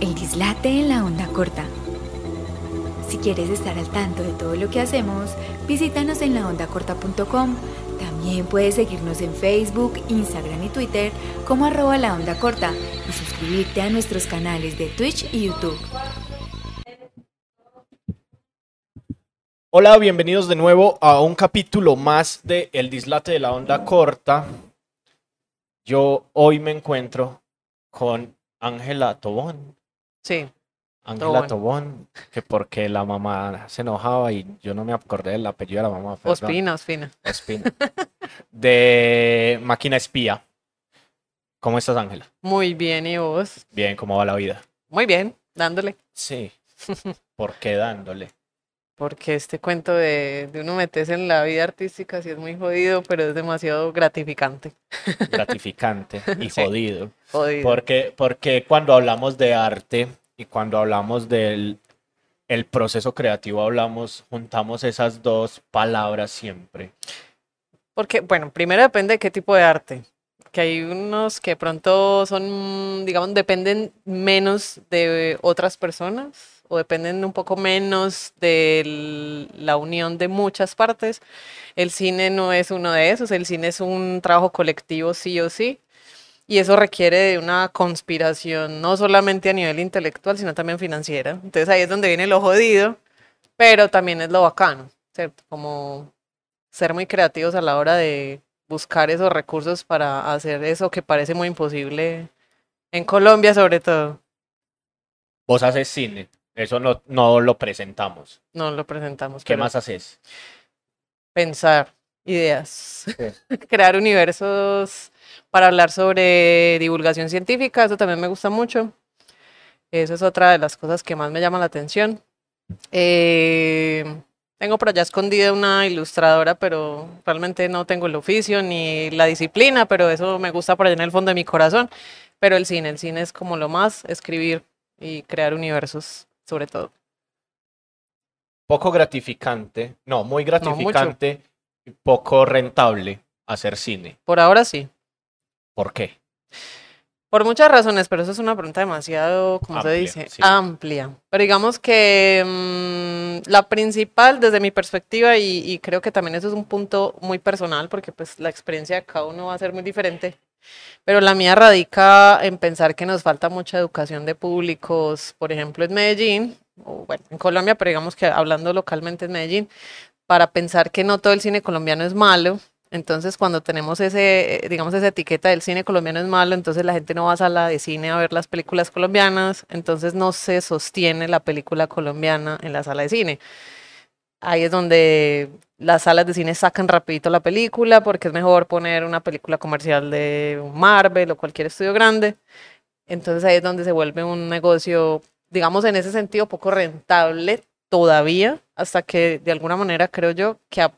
El dislate en la onda corta. Si quieres estar al tanto de todo lo que hacemos, visítanos en laondacorta.com. También puedes seguirnos en Facebook, Instagram y Twitter como arroba la onda corta y suscribirte a nuestros canales de Twitch y YouTube. Hola, bienvenidos de nuevo a un capítulo más de El Dislate de la Onda Corta. Yo hoy me encuentro con Ángela Tobón. Sí, Ángela Tobón. Tobón, que porque la mamá se enojaba y yo no me acordé del apellido de la mamá. perdón. Ospina, Ospina. Ospina. De Máquina Espía. ¿Cómo estás, Ángela? Muy bien, ¿y vos? Bien, ¿cómo va la vida? Muy bien, dándole. Sí. ¿Por qué dándole? Porque este cuento de, de uno meterse en la vida artística sí es muy jodido, pero es demasiado gratificante. Gratificante y Sí. jodido. Jodido. Porque, porque cuando hablamos de arte y cuando hablamos del el proceso creativo, hablamos, juntamos esas dos palabras siempre. Porque, bueno, primero depende de qué tipo de arte. Que hay unos que pronto son, digamos, dependen menos de otras personas o dependen un poco menos de la unión de muchas partes. El cine no es uno de esos, el cine es un trabajo colectivo sí o sí. Y eso requiere de una conspiración, no solamente a nivel intelectual, sino también financiera. Entonces ahí es donde viene lo jodido, pero también es lo bacano, ¿cierto? Como ser muy creativos a la hora de buscar esos recursos para hacer eso que parece muy imposible en Colombia sobre todo. Vos haces cine, eso no, no lo presentamos. No lo presentamos. ¿Qué más haces? Pensar ideas, crear universos para hablar sobre divulgación científica, eso también me gusta mucho. Eso es otra de las cosas que más me llama la atención. Eh, tengo por allá escondida una ilustradora, pero realmente no tengo el oficio ni la disciplina, pero eso me gusta por allá en el fondo de mi corazón. Pero el cine, el cine es como lo más, escribir y crear universos, sobre todo. Poco gratificante, no, muy gratificante y poco rentable hacer cine. Por ahora sí. ¿Por qué? Por muchas razones, pero eso es una pregunta demasiado, como se dice, sí. amplia. Pero digamos que mm, la principal, desde mi perspectiva, y, y creo que también eso es un punto muy personal, porque pues la experiencia de cada uno va a ser muy diferente. Pero la mía radica en pensar que nos falta mucha educación de públicos, por ejemplo, en Medellín, o bueno, en Colombia, pero digamos que hablando localmente en Medellín, para pensar que no todo el cine colombiano es malo. Entonces, cuando tenemos ese, eh, digamos, esa etiqueta del cine colombiano es malo, entonces la gente no va a sala de cine a ver las películas colombianas, entonces no se sostiene la película colombiana en la sala de cine. Ahí es donde las salas de cine sacan rapidito la película porque es mejor poner una película comercial de Marvel o cualquier estudio grande. Entonces ahí es donde se vuelve un negocio, digamos, en ese sentido poco rentable todavía, hasta que de alguna manera creo yo que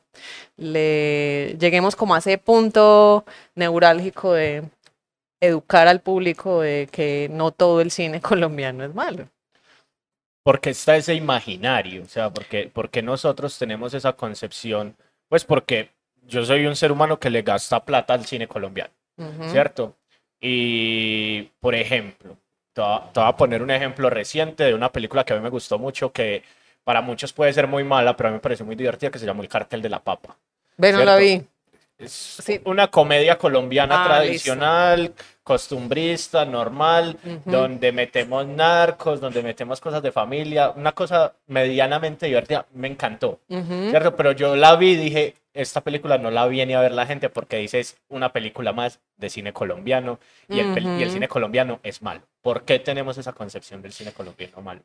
le lleguemos como a ese punto neurálgico de educar al público de que no todo el cine colombiano es malo. Porque está ese imaginario, o sea, porque, porque nosotros tenemos esa concepción, pues porque yo soy un ser humano que le gasta plata al cine colombiano. Ujú. ¿cierto? Y, por ejemplo, te voy a poner un ejemplo reciente de una película que a mí me gustó mucho, que para muchos puede ser muy mala, pero a mí me pareció muy divertida, que se llamó El Cartel de la Papa. Ve, no la vi. Es Sí. una comedia colombiana Ah, tradicional, costumbrista, normal, donde metemos narcos, donde metemos cosas de familia, una cosa medianamente divertida. Me encantó. ¿cierto? Pero yo la vi y dije, esta película no la viene a ver la gente porque dice es una película más de cine colombiano y el, y cine colombiano es malo. ¿Por qué tenemos esa concepción del cine colombiano malo?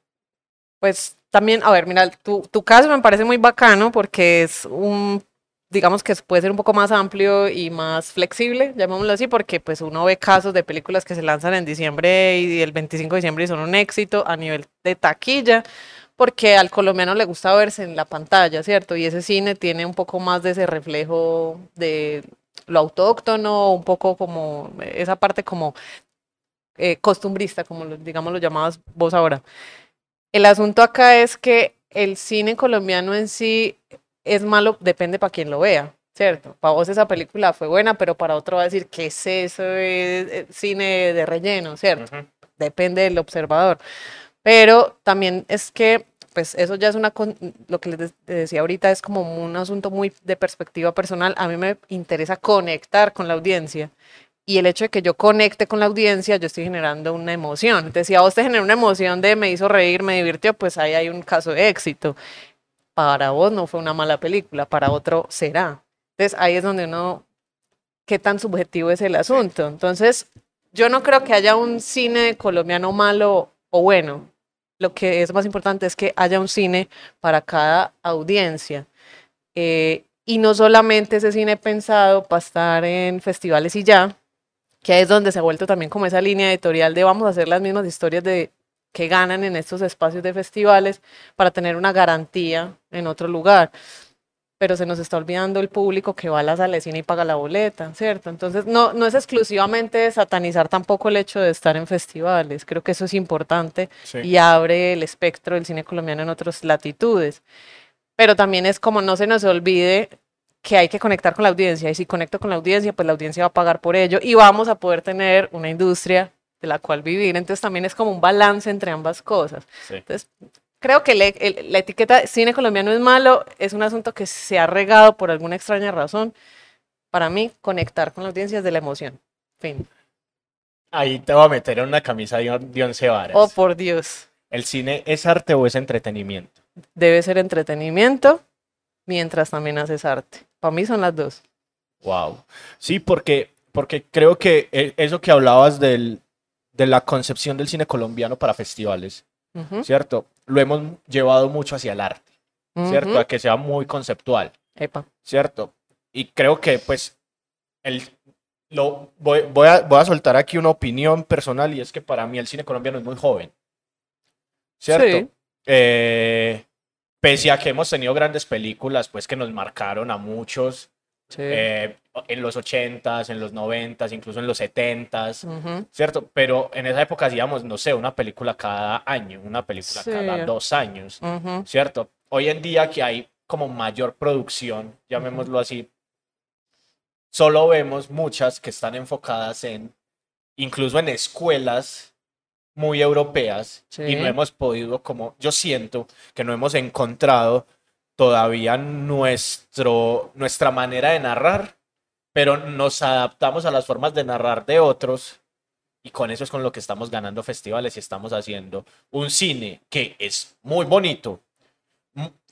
Pues también, a ver, mira, tu, tu caso me parece muy bacano porque es un, digamos que puede ser un poco más amplio y más flexible, llamémoslo así, porque pues uno ve casos de películas que se lanzan en diciembre y el 25 de diciembre y son un éxito a nivel de taquilla, porque al colombiano le gusta verse en la pantalla, ¿cierto? Y ese cine tiene un poco más de ese reflejo de lo autóctono, un poco como esa parte como eh, costumbrista, como lo- digamos lo llamabas vos ahora. El asunto acá es que el cine colombiano en sí es malo, depende para quien lo vea, ¿cierto? Para vos esa película fue buena, pero para otro va a decir, ¿qué es eso? Es, cine de relleno, ¿cierto? Depende del observador. Pero también es que, pues eso ya es una, lo que les de- decía ahorita es como un asunto muy de perspectiva personal. A mí me interesa conectar con la audiencia. Y el hecho de que yo conecte con la audiencia, yo estoy generando una emoción. Entonces, si a vos te genera una emoción de me hizo reír, me divirtió, pues ahí hay un caso de éxito. Para vos no fue una mala película, para otro será. Entonces, ahí es donde uno, qué tan subjetivo es el asunto. Entonces, yo no creo que haya un cine colombiano malo o bueno. Lo que es más importante es que haya un cine para cada audiencia. Eh, y no solamente ese cine pensado para estar en festivales y ya, que es donde se ha vuelto también como esa línea editorial de vamos a hacer las mismas historias de que ganan en estos espacios de festivales para tener una garantía en otro lugar. Pero se nos está olvidando el público que va a la cine y paga la boleta, ¿cierto? Entonces, no, no es exclusivamente satanizar tampoco el hecho de estar en festivales. Creo que eso es importante Sí. y abre el espectro del cine colombiano en otras latitudes. Pero también es como no se nos olvide que hay que conectar con la audiencia y si conecto con la audiencia, pues la audiencia va a pagar por ello y vamos a poder tener una industria de la cual vivir. Entonces también es como un balance entre ambas cosas. Sí. Entonces, creo que le- el- la etiqueta cine colombiano es malo, es un asunto que se ha regado por alguna extraña razón. Para mí, conectar con la audiencia es de la emoción. Fin. Ahí te voy a meter en una camisa de, on- de once varas. Oh, por Dios. ¿El cine es arte o es entretenimiento? Debe ser entretenimiento mientras también haces arte. Para mí son las dos. Wow. Sí, porque, porque creo que eh, eso que hablabas del, de la concepción del cine colombiano para festivales, ¿cierto? Lo hemos llevado mucho hacia el arte, ¿cierto? A que sea muy conceptual, Epa. ¿cierto? Y creo que, pues, el, lo, voy, voy a, voy a soltar aquí una opinión personal y es que para mí el cine colombiano es muy joven, ¿cierto? Sí. Eh, pese a que hemos tenido grandes películas, pues, que nos marcaron a muchos, Sí. eh, en los 80s, en los 90s, incluso en los 70s, Ujú, ¿cierto? Pero en esa época hacíamos, no sé, una película cada año, una película Sí. cada dos años, ujú. ¿cierto? Hoy en día que hay como mayor producción, llamémoslo así, solo vemos muchas que están enfocadas en, incluso en escuelas muy europeas y Sí. no hemos podido, como yo siento que no hemos encontrado todavía nuestro, nuestra manera de narrar, pero nos adaptamos a las formas de narrar de otros y con eso es con lo que estamos ganando festivales y estamos haciendo un cine que es muy bonito,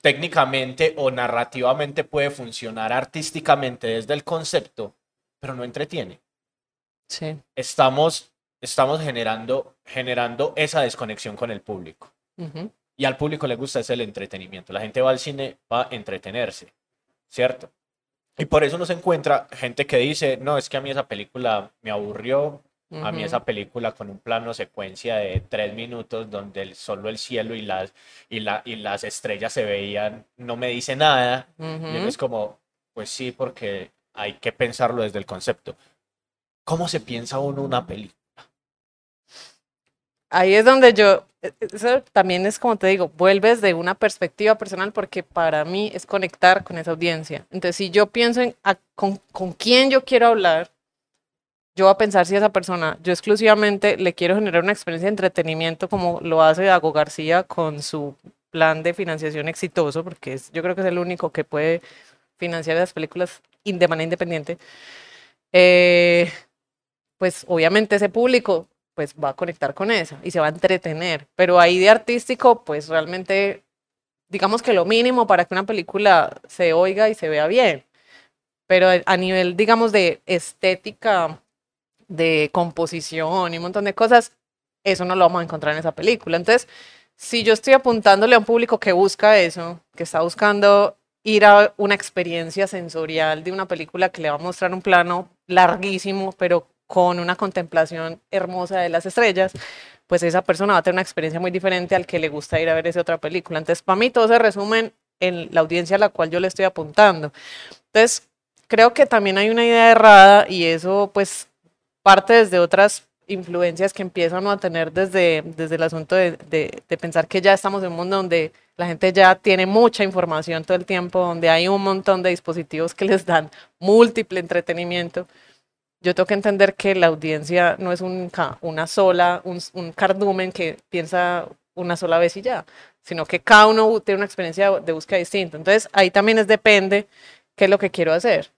técnicamente o narrativamente puede funcionar artísticamente desde el concepto, pero no entretiene. Sí. Estamos, estamos generando, generando esa desconexión con el público. ujú. Y al público le gusta es el entretenimiento. La gente va al cine para entretenerse, ¿cierto? Y por eso uno se encuentra gente que dice, no, es que a mí esa película me aburrió, a mí esa película con un plano secuencia de tres minutos donde el- solo el cielo y las, y, la, y las estrellas se veían, no me dice nada. Y uno es como, pues sí, porque hay que pensarlo desde el concepto. ¿Cómo se piensa uno una película? Ahí es donde yo, e- eso también es como te digo, vuelves de una perspectiva personal porque para mí es conectar con esa audiencia. Entonces, si yo pienso en con, con quién yo quiero hablar, yo voy a pensar si esa persona, yo exclusivamente le quiero generar una experiencia de entretenimiento como lo hace Dago García con su plan de financiación exitoso, porque es, yo creo que es el único que puede financiar las películas de manera independiente. Eh, pues obviamente ese público pues va a conectar con esa y se va a entretener. Pero ahí de artístico, pues realmente, digamos que lo mínimo para que una película se oiga y se vea bien. Pero a- a nivel, digamos, de estética, de composición y un montón de cosas, eso no lo vamos a encontrar en esa película. Entonces, si yo estoy apuntándole a un público que busca eso, que está buscando ir a una experiencia sensorial de una película que le va a mostrar un plano larguísimo, pero con una contemplación hermosa de las estrellas, pues esa persona va a tener una experiencia muy diferente al que le gusta ir a ver esa otra película. Entonces, para mí todo se resume en la audiencia a la cual yo le estoy apuntando. Entonces, creo que también hay una idea errada y eso pues parte desde otras influencias que empiezan a tener desde, desde el asunto de, de- de pensar que ya estamos en un mundo donde la gente ya tiene mucha información todo el tiempo, donde hay un montón de dispositivos que les dan múltiple entretenimiento. Yo tengo que entender que la audiencia no es un, una sola, un, cardumen que piensa una sola vez y ya, sino que cada uno tiene una experiencia de búsqueda distinta. Entonces, ahí también es depende qué es lo que quiero hacer.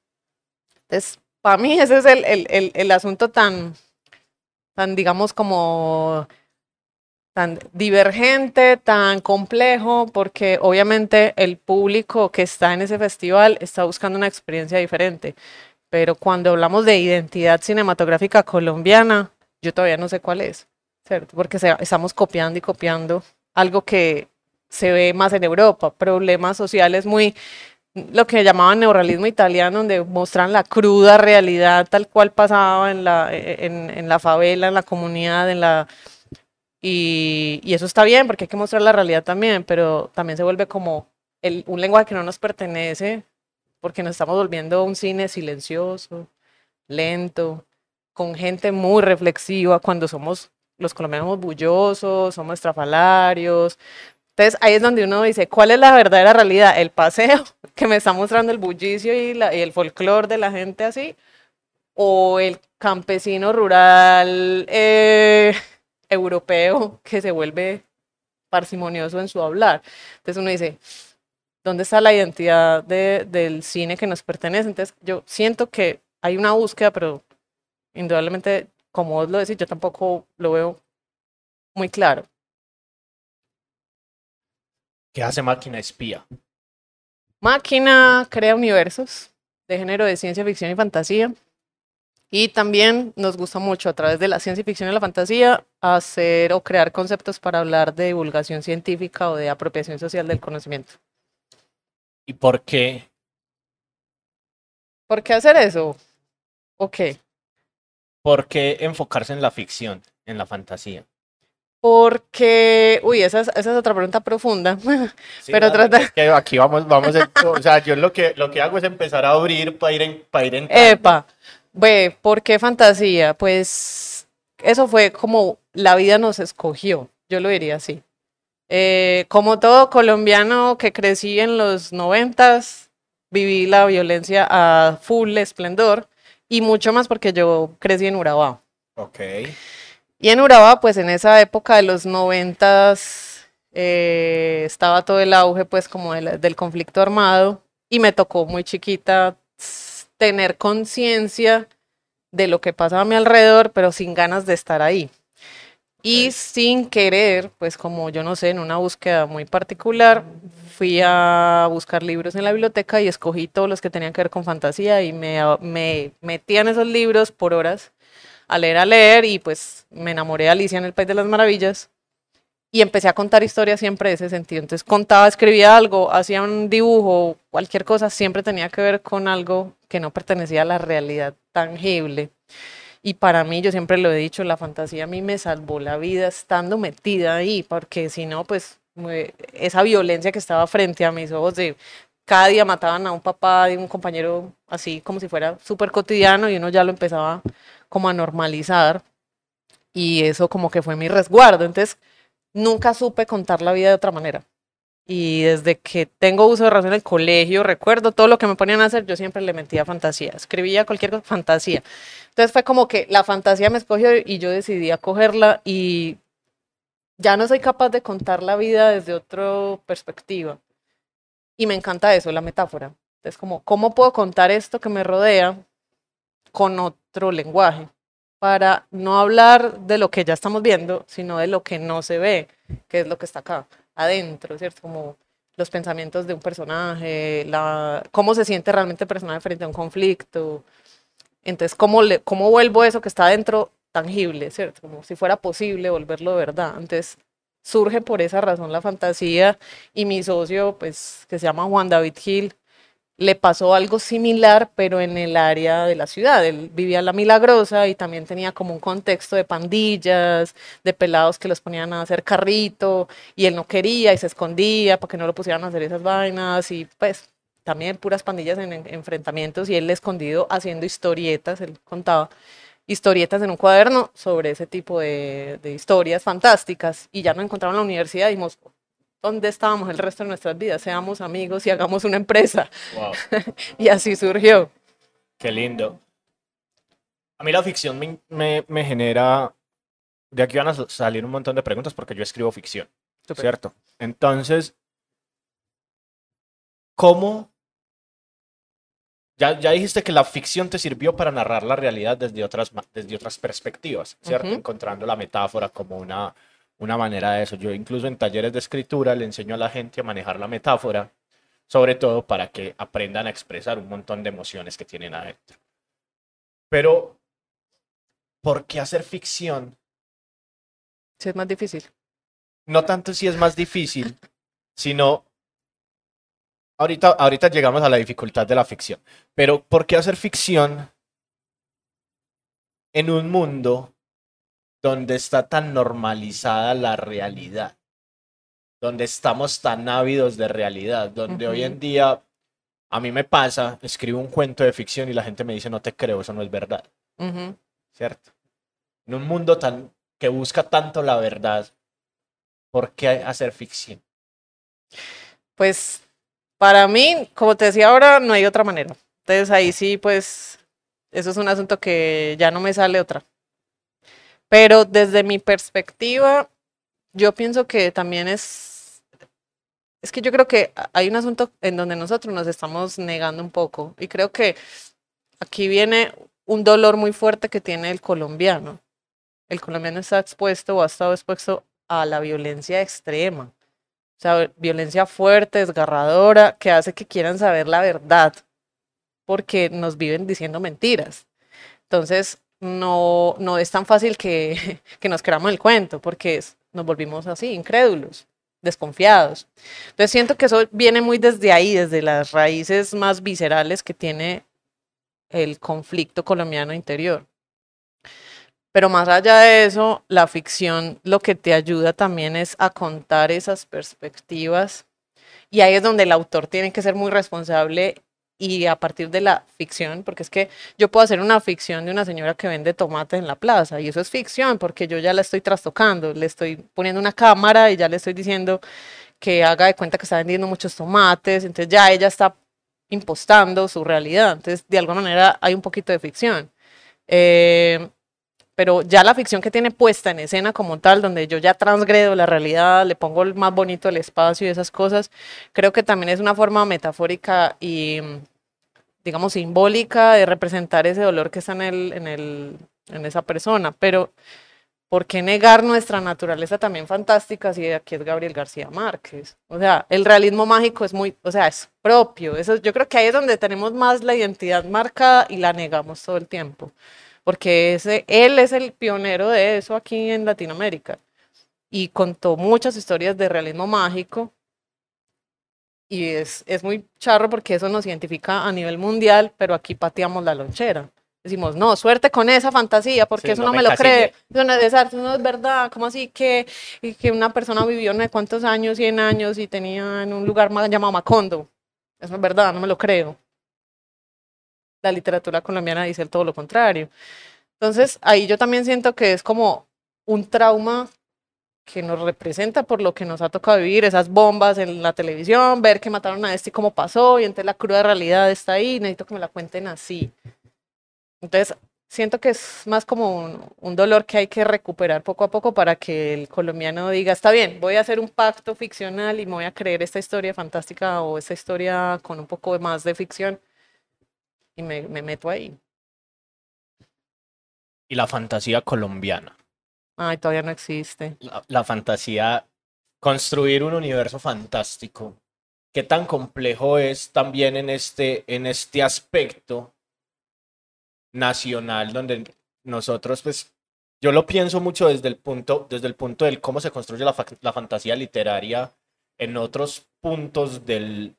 Entonces, para mí ese es el, el, el, asunto tan, tan, digamos, como tan divergente, tan complejo, porque obviamente el público que está en ese festival está buscando una experiencia diferente. Pero cuando hablamos de identidad cinematográfica colombiana, yo todavía no sé cuál es, ¿cierto? Porque estamos copiando y copiando algo que se ve más en Europa, problemas sociales muy lo que llamaban neorrealismo italiano, donde muestran la cruda realidad tal cual pasaba en la, en, en la favela, en la comunidad, en la... Y, y, eso está bien porque hay que mostrar la realidad también, pero también se vuelve como el, un lenguaje que no nos pertenece porque nos estamos volviendo un cine silencioso, lento, con gente muy reflexiva cuando somos los colombianos bullosos, somos estrafalarios, entonces ahí es donde uno dice, ¿cuál es la verdadera realidad? ¿El paseo que me está mostrando el bullicio y, el folclore de la gente así? ¿O el campesino rural eh, europeo que se vuelve parsimonioso en su hablar? Entonces uno dice, ¿dónde está la identidad del cine que nos pertenece? Entonces yo siento que hay una búsqueda, pero indudablemente, como vos lo decís, yo tampoco lo veo muy claro. ¿Qué hace Máquina Espía? Máquina crea universos de género de ciencia ficción y fantasía. Y también nos gusta mucho a través de la ciencia ficción y la fantasía hacer o crear conceptos para hablar de divulgación científica o de apropiación social del conocimiento. ¿Y por qué? ¿Por qué hacer eso? ¿O qué? ¿Por qué enfocarse en la ficción, en la fantasía? Porque, uy, esa es, esa es otra pregunta profunda. pero trata. que aquí vamos, vamos, o sea, yo lo que, lo que hago es empezar a abrir para ir en, para ir en Epa, ve, ¿por qué fantasía? Pues eso fue como la vida nos escogió, yo lo diría así. Eh, como todo colombiano que crecí en los noventas, viví la violencia a full esplendor y mucho más porque yo crecí en Urabá. Ok. Y en Urabá, pues en esa época de los noventas eh, estaba todo el auge pues como del, conflicto armado y me tocó muy chiquita tener conciencia de lo que pasaba a mi alrededor, pero sin ganas de estar ahí. Y sin querer, pues como yo no sé, en una búsqueda muy particular, fui a buscar libros en la biblioteca y escogí todos los que tenían que ver con fantasía y me, me metí en esos libros por horas a leer, a leer, y pues me enamoré de Alicia en el País de las Maravillas. Y empecé a contar historias siempre de ese sentido. Entonces contaba, escribía algo, hacía un dibujo, cualquier cosa, siempre tenía que ver con algo que no pertenecía a la realidad tangible. Y para mí, yo siempre lo he dicho, la fantasía a mí me salvó la vida estando metida ahí, porque si no, pues esa violencia que estaba frente a mis ojos de cada día mataban a un papá de un compañero así como si fuera súper cotidiano y uno ya lo empezaba como a normalizar y eso como que fue mi resguardo. Entonces, nunca supe contar la vida de otra manera. Y desde que tengo uso de razón en el colegio, recuerdo todo lo que me ponían a hacer, yo siempre le metía fantasía, escribía cualquier cosa, fantasía. Entonces fue como que la fantasía me escogió y yo decidí acogerla y ya no soy capaz de contar la vida desde otra perspectiva. Y me encanta eso, la metáfora. Entonces, como, ¿cómo puedo contar esto que me rodea con otro lenguaje, para no hablar de lo que ya estamos viendo, sino de lo que no se ve, que es lo que está acá, adentro, ¿cierto? Como los pensamientos de un personaje, cómo se siente realmente el personaje frente a un conflicto. Entonces, ¿cómo, le, cómo vuelvo eso que está adentro tangible, ¿cierto? Como si fuera posible volverlo de verdad. Entonces, surge por esa razón la fantasía y mi socio, pues, que se llama Juan David Gil, le pasó algo similar, pero en el área de la ciudad. Él vivía en La Milagrosa y también tenía como un contexto de pandillas, de pelados que los ponían a hacer carrito y él no quería y se escondía para que no lo pusieran a hacer esas vainas y pues también puras pandillas en, enfrentamientos y él escondido haciendo historietas, él contaba historietas en un cuaderno sobre ese tipo de, historias fantásticas y ya no encontraron en la universidad y dijimos, dónde estábamos el resto de nuestras vidas, seamos amigos y hagamos una empresa. y así surgió. Qué lindo. A mí la ficción me, me- me genera... De aquí van a sa- salir un montón de preguntas porque yo escribo ficción, Súper. ¿cierto? Entonces, ¿cómo... Ya, ya dijiste que la ficción te sirvió para narrar la realidad desde otras, desde otras perspectivas, ¿cierto? Encontrando la metáfora como una, una manera de eso. Yo incluso en talleres de escritura le enseño a la gente a manejar la metáfora, sobre todo para que aprendan a expresar un montón de emociones que tienen adentro. Pero, ¿por qué hacer ficción? Sí, es más difícil. No tanto si es más difícil, sino... Ahorita, ahorita llegamos a la dificultad de la ficción. Pero, ¿por qué hacer ficción en un mundo donde está tan normalizada la realidad? Donde estamos tan ávidos de realidad, donde hoy en día a mí me pasa, escribo un cuento de ficción y la gente me dice, no te creo, eso no es verdad. ¿cierto? En un mundo tan que busca tanto la verdad, ¿por qué hacer ficción? Pues para mí, como te decía ahora, no hay otra manera. Entonces ahí sí, pues, eso es un asunto que ya no me sale otra. Pero desde mi perspectiva, yo pienso que también es, es que yo creo que hay un asunto en donde nosotros nos estamos negando un poco. Y creo que aquí viene un dolor muy fuerte que tiene el colombiano. El colombiano está expuesto o ha estado expuesto a la violencia extrema. O sea, violencia fuerte, desgarradora, que hace que quieran saber la verdad, porque nos viven diciendo mentiras. Entonces, no, no es tan fácil que, que nos creamos el cuento, porque es- nos volvimos así, incrédulos, desconfiados. Entonces, siento que eso viene muy desde ahí, desde las raíces más viscerales que tiene el conflicto colombiano interior. Pero más allá de eso, la ficción lo que te ayuda también es a contar esas perspectivas. Y ahí es donde el autor tiene que ser muy responsable y a partir de la ficción, porque es que yo puedo hacer una ficción de una señora que vende tomates en la plaza y eso es ficción porque yo ya la estoy trastocando, le estoy poniendo una cámara y ya le estoy diciendo que haga de cuenta que está vendiendo muchos tomates, entonces ya ella está impostando su realidad, entonces de alguna manera hay un poquito de ficción. Eh, pero ya la ficción que tiene puesta en escena como tal, donde yo ya transgredo la realidad, le pongo el más bonito el espacio y esas cosas, creo que también es una forma metafórica y, digamos, simbólica de representar ese dolor que está en, el, en, el, en esa persona. Pero, ¿por qué negar nuestra naturaleza también fantástica si aquí es Gabriel García Márquez? O sea, el realismo mágico es muy, o sea, es propio. Eso, yo creo que ahí es donde tenemos más la identidad marcada y la negamos todo el tiempo porque ese, él es el pionero de eso aquí en Latinoamérica y contó muchas historias de realismo mágico y es, es muy charro porque eso nos identifica a nivel mundial, pero aquí pateamos la lonchera. Decimos, no, suerte con esa fantasía, porque Sí, eso no me me lo cree, eso no es, eso no es verdad, ¿cómo así que, que una persona vivió no sé cuántos años, 100 años, y tenía en un lugar ma- llamado Macondo? Eso no es verdad, no me lo creo. La literatura colombiana dice todo lo contrario. Entonces, ahí yo también siento que es como un trauma que nos representa por lo que nos ha tocado vivir, esas bombas en la televisión, ver que mataron a este y cómo pasó, y entonces la cruda realidad está ahí, necesito que me la cuenten así. Entonces, siento que es más como un, un dolor que hay que recuperar poco a poco para que el colombiano diga, está bien, voy a hacer un pacto ficcional y me voy a creer esta historia fantástica o esta historia con un poco más de ficción y me, me meto ahí. Y la fantasía colombiana. Ay, todavía no existe. La, la fantasía, construir un universo fantástico. ¿Qué tan complejo es también en este, en este aspecto nacional donde nosotros, pues, yo lo pienso mucho desde el punto, desde el punto del cómo se construye la, la fantasía literaria en otros puntos del,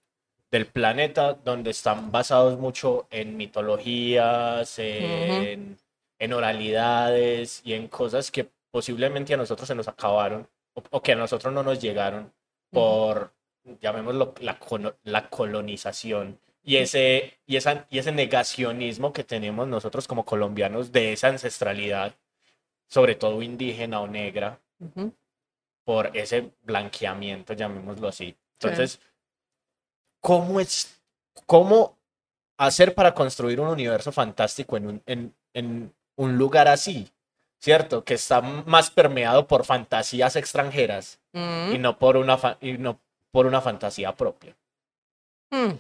del planeta donde están basados mucho en mitologías, en, en oralidades y en cosas que posiblemente a nosotros se nos acabaron o, o que a nosotros no nos llegaron por, llamémoslo, la, colonización y ese, y, esa, y ese negacionismo que tenemos nosotros como colombianos de esa ancestralidad, sobre todo indígena o negra, por ese blanqueamiento, llamémoslo así. Entonces, ¿cómo es, cómo hacer para construir un universo fantástico en un, en, en un lugar así, ¿cierto? Que está más permeado por fantasías extranjeras Mm, y no por una, y no por una fantasía propia. mm.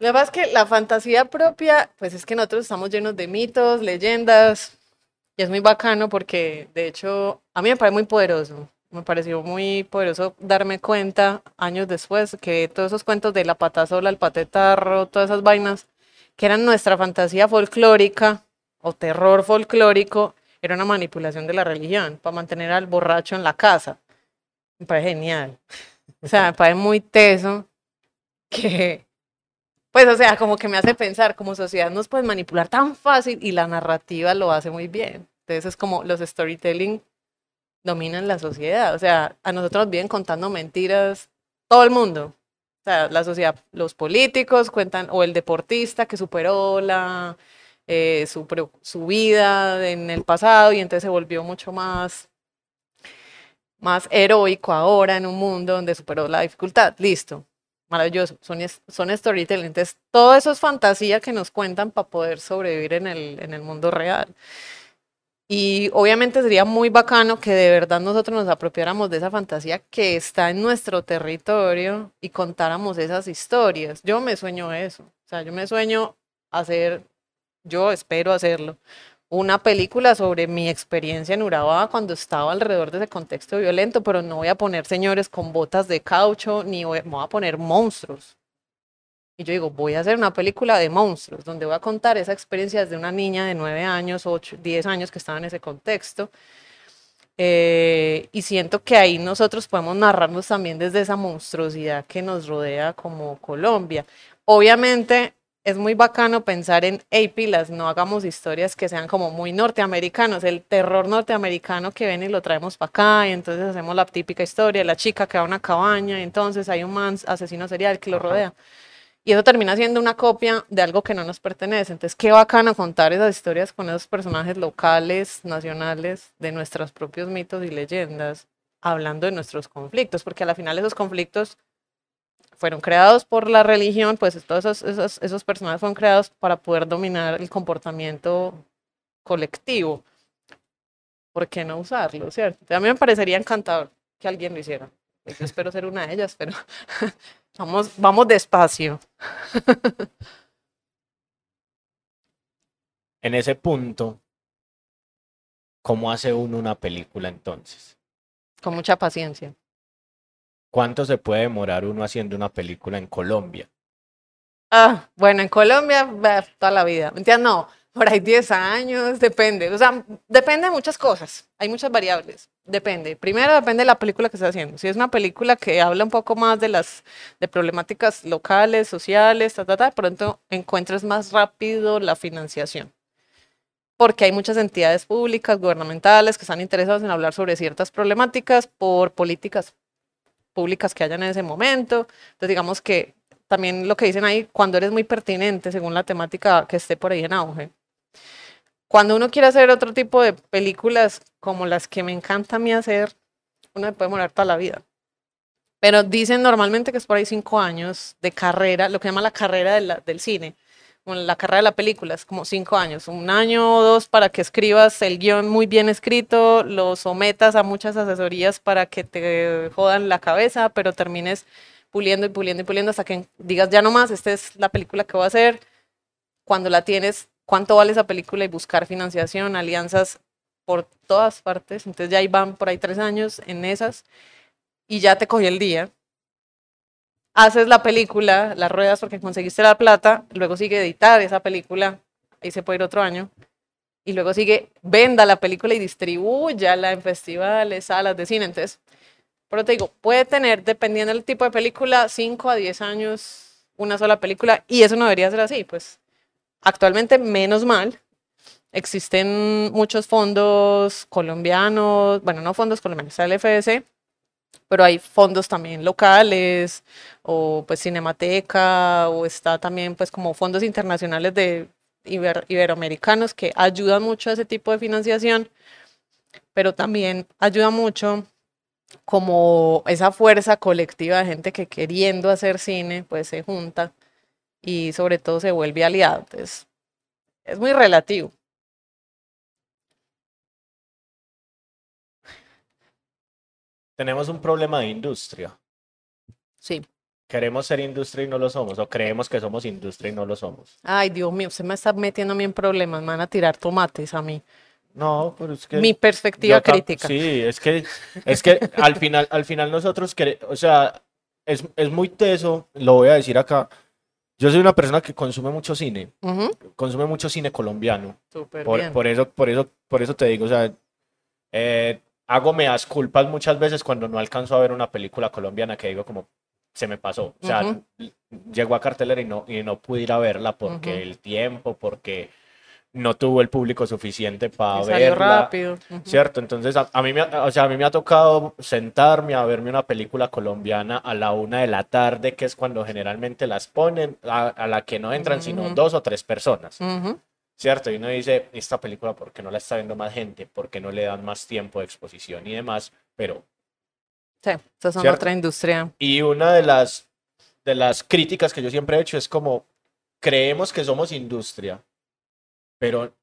Lo que pasa es que la fantasía propia, pues es que nosotros estamos llenos de mitos, leyendas, y es muy bacano porque, de hecho, a mí me parece muy poderoso. Me pareció muy poderoso darme cuenta años después que todos esos cuentos de la pata sola, el patetarro, todas esas vainas, que eran nuestra fantasía folclórica o terror folclórico, era una manipulación de la religión para mantener al borracho en la casa. Me parece genial. O sea, me parece muy teso que, pues, o sea, como que me hace pensar, como sociedad nos pueden manipular tan fácil y la narrativa lo hace muy bien. Entonces es como los storytelling dominan la sociedad. O sea, a nosotros nos vienen contando mentiras todo el mundo. O sea, la sociedad, los políticos cuentan, o el deportista que superó la, eh, su, vida en el pasado y entonces se volvió mucho más, más heroico ahora en un mundo donde superó la dificultad. Listo. Maravilloso. Son, son storytelling. Entonces, todo eso es fantasía que nos cuentan para poder sobrevivir en el, en el mundo real. Y obviamente sería muy bacano que de verdad nosotros nos apropiáramos de esa fantasía que está en nuestro territorio y contáramos esas historias. Yo me sueño eso. O sea, yo me sueño hacer, yo espero hacerlo, una película sobre mi experiencia en Urabá cuando estaba alrededor de ese contexto violento, pero no voy a poner señores con botas de caucho, ni voy, voy a poner monstruos. Y yo digo, voy a hacer una película de monstruos, donde voy a contar esa experiencia desde una niña de 9 años, 8, 10 años que estaba en ese contexto. Eh, y siento que ahí nosotros podemos narrarnos también desde esa monstruosidad que nos rodea como Colombia. Obviamente es muy bacano pensar en, hey, pilas, no hagamos historias que sean como muy norteamericanos, el terror norteamericano que ven y lo traemos para acá, y entonces hacemos la típica historia, la chica que va a una cabaña, y entonces hay un man asesino serial que lo Ajá. rodea. Y eso termina siendo una copia de algo que no nos pertenece. Entonces, qué bacano contar esas historias con esos personajes locales, nacionales, de nuestros propios mitos y leyendas, hablando de nuestros conflictos, porque a la final esos conflictos fueron creados por la religión, pues todos esos, esos, esos personajes fueron creados para poder dominar el comportamiento colectivo. ¿Por qué no usarlo, cierto? A mí me parecería encantador que alguien lo hiciera. Yo espero ser una de ellas, pero vamos, vamos despacio. En ese punto, ¿cómo hace uno una película entonces? Con mucha paciencia. ¿Cuánto se puede demorar uno haciendo una película en Colombia? Ah, bueno, en Colombia, toda la vida. Mentira, no, por ahí 10 años, depende. O sea, depende de muchas cosas. Hay muchas variables. Depende. Primero depende de la película que estés haciendo. Si es una película que habla un poco más de las de problemáticas locales, sociales, ta, ta, ta, de pronto encuentres más rápido la financiación. Porque hay muchas entidades públicas, gubernamentales, que están interesadas en hablar sobre ciertas problemáticas por políticas públicas que hayan en ese momento. Entonces, digamos que también lo que dicen ahí, cuando eres muy pertinente según la temática que esté por ahí en auge. Cuando uno quiere hacer otro tipo de películas como las que me encanta a mí hacer, uno puede morar toda la vida. Pero dicen normalmente que es por ahí cinco años de carrera, lo que llama la carrera del cine, bueno, la carrera de la película, es como cinco años, un año o dos para que escribas el guion muy bien escrito, lo sometas a muchas asesorías para que te jodan la cabeza, pero termines puliendo y puliendo y puliendo hasta que digas ya no más, esta es la película que voy a hacer. Cuando la tienes, cuánto vale esa película y buscar financiación, alianzas por todas partes. Entonces ya van por ahí tres años en esas y ya te cogió el día. Haces la película, las ruedas porque conseguiste la plata, luego sigue editar esa película, ahí se puede ir otro año. Y luego sigue, venda la película y distribúyala en festivales, salas de cine. Entonces, pero te digo, puede tener, dependiendo del tipo de película, 5 a 10 años una sola película y eso no debería ser así. Pues actualmente, menos mal, existen muchos fondos colombianos, bueno, no fondos colombianos, está el FS, pero hay fondos también locales o pues Cinemateca o está también pues como fondos internacionales de iber- iberoamericanos que ayudan mucho a ese tipo de financiación, pero también ayuda mucho como esa fuerza colectiva de gente que queriendo hacer cine, pues se junta y sobre todo se vuelve aliado. Entonces, es muy relativo. Tenemos un problema de industria. Sí. Queremos ser industria y no lo somos, o creemos que somos industria y no lo somos. Ay, Dios mío, usted me está metiendo a mí en problemas, me van a tirar tomates a mí. No, pero es que Mi perspectiva crítica. Sí, es que es que al final al final nosotros o sea, es, es muy teso, lo voy a decir acá. Yo soy una persona que consume mucho cine, Ujú, consume mucho cine colombiano. Súper Por, bien. por eso, por eso, por eso te digo, o sea, eh, hago meas culpas muchas veces cuando no alcanzo a ver una película colombiana que digo como se me pasó. O sea, Ujú. llegó a cartelera y no, y no pude ir a verla porque Ujú. el tiempo, porque no tuvo el público suficiente para verla. rápido. ¿Cierto? Entonces, a, a mí me, ha- o sea, a mí me ha tocado sentarme a verme una película colombiana a la una de la tarde, que es cuando generalmente las ponen, a, a la que no entran sino dos o tres personas. ¿Cierto? Y uno dice, esta película, ¿por qué no la está viendo más gente? ¿Por qué no le dan más tiempo de exposición y demás? Pero, Sí, esa es otra industria. y una de las, de las críticas que yo siempre he hecho es como, creemos que somos industria, pero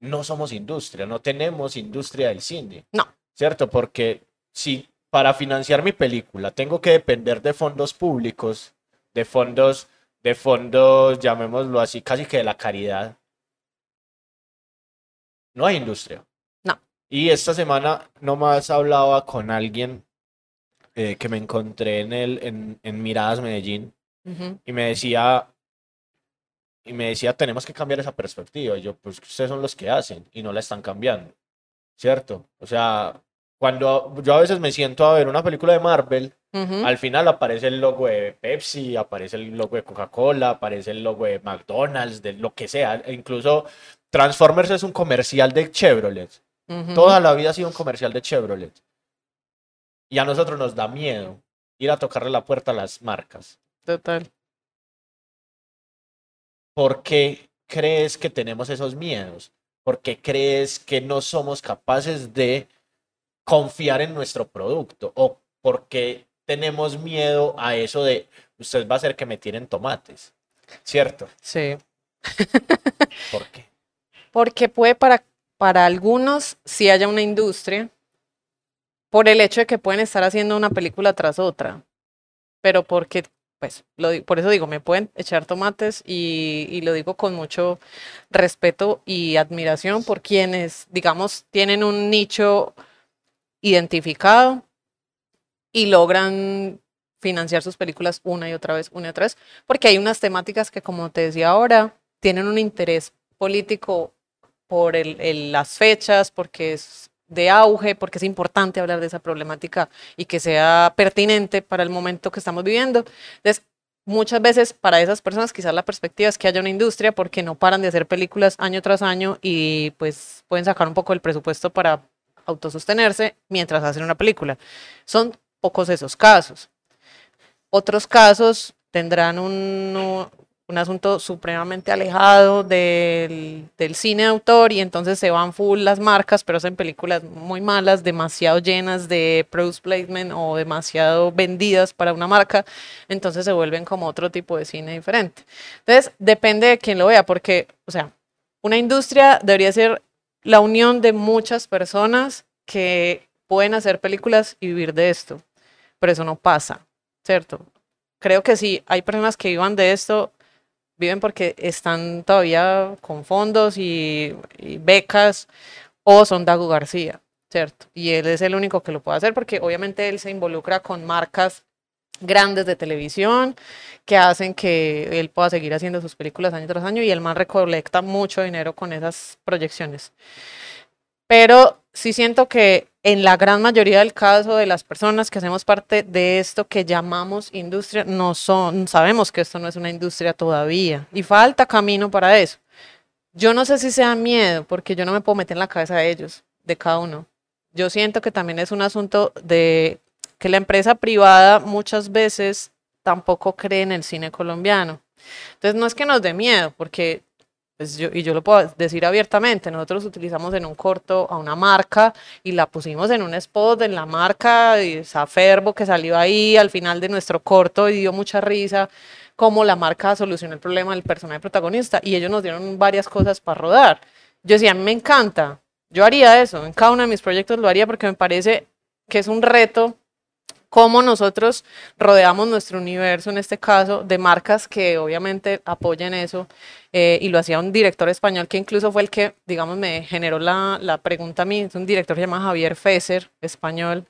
no somos industria, no tenemos industria del cine. No. ¿Cierto? Porque si para financiar mi película tengo que depender de fondos públicos, de fondos, de fondos, llamémoslo así, casi que de la caridad, no hay industria. No. Y esta semana nomás hablaba con alguien eh, que me encontré en, el, en, en Miradas Medellín y me decía, y me decía, tenemos que cambiar esa perspectiva. Y yo, pues ustedes son los que hacen y no la están cambiando, ¿cierto? O sea, cuando yo a veces me siento a ver una película de Marvel, Ujú. al final aparece el logo de Pepsi, aparece el logo de Coca-Cola, aparece el logo de McDonald's, de lo que sea. E incluso Transformers es un comercial de Chevrolet. Ujú. Toda la vida ha sido un comercial de Chevrolet. Y a nosotros nos da miedo ir a tocarle la puerta a las marcas. Total. ¿Por qué crees que tenemos esos miedos? ¿Por qué crees que no somos capaces de confiar en nuestro producto? ¿O por qué tenemos miedo a eso de usted va a hacer que me tiren tomates? ¿Cierto? Sí. ¿Por qué? Porque puede para, para algunos si haya una industria por el hecho de que pueden estar haciendo una película tras otra. Pero porque, pues, por eso digo, me pueden echar tomates y, y lo digo con mucho respeto y admiración por quienes, digamos, tienen un nicho identificado y logran financiar sus películas una y otra vez, una y otra vez, porque hay unas temáticas que, como te decía ahora, tienen un interés político por el- las fechas, porque es de auge, porque es importante hablar de esa problemática y que sea pertinente para el momento que estamos viviendo. Entonces, muchas veces para esas personas quizás la perspectiva es que haya una industria porque no paran de hacer películas año tras año y pues pueden sacar un poco el presupuesto para autosostenerse mientras hacen una película. Son pocos esos casos. Otros casos tendrán un, un asunto supremamente alejado del, del cine de autor y entonces se van full las marcas, pero hacen películas muy malas, demasiado llenas de product placement o demasiado vendidas para una marca, entonces se vuelven como otro tipo de cine diferente. Entonces, depende de quién lo vea, porque, o sea, una industria debería ser la unión de muchas personas que pueden hacer películas y vivir de esto, pero eso no pasa, ¿cierto? Creo que sí, hay personas que vivan de esto, viven porque están todavía con fondos y, y becas, o son Dago García, ¿cierto? Y él es el único que lo puede hacer porque obviamente él se involucra con marcas grandes de televisión que hacen que él pueda seguir haciendo sus películas año tras año y el man recolecta mucho dinero con esas proyecciones. Pero sí siento que en la gran mayoría del caso de las personas que hacemos parte de esto que llamamos industria, no son, sabemos que esto no es una industria todavía y falta camino para eso. Yo no sé si sea miedo, porque yo no me puedo meter en la cabeza de ellos, de cada uno. Yo siento que también es un asunto de que la empresa privada muchas veces tampoco cree en el cine colombiano. Entonces no es que nos dé miedo, porque Pues yo, y yo lo puedo decir abiertamente, nosotros utilizamos en un corto a una marca y la pusimos en un spot en la marca, y Saferbo que salió ahí al final de nuestro corto y dio mucha risa, cómo la marca solucionó el problema del personaje protagonista y ellos nos dieron varias cosas para rodar. Yo decía, me encanta, yo haría eso, en cada uno de mis proyectos lo haría porque me parece que es un reto cómo nosotros rodeamos nuestro universo, en este caso, de marcas que obviamente apoyen eso. Eh, y lo hacía un director español que incluso fue el que, digamos, me generó la, la pregunta a mí. Es un director llamado Javier Fesser, español,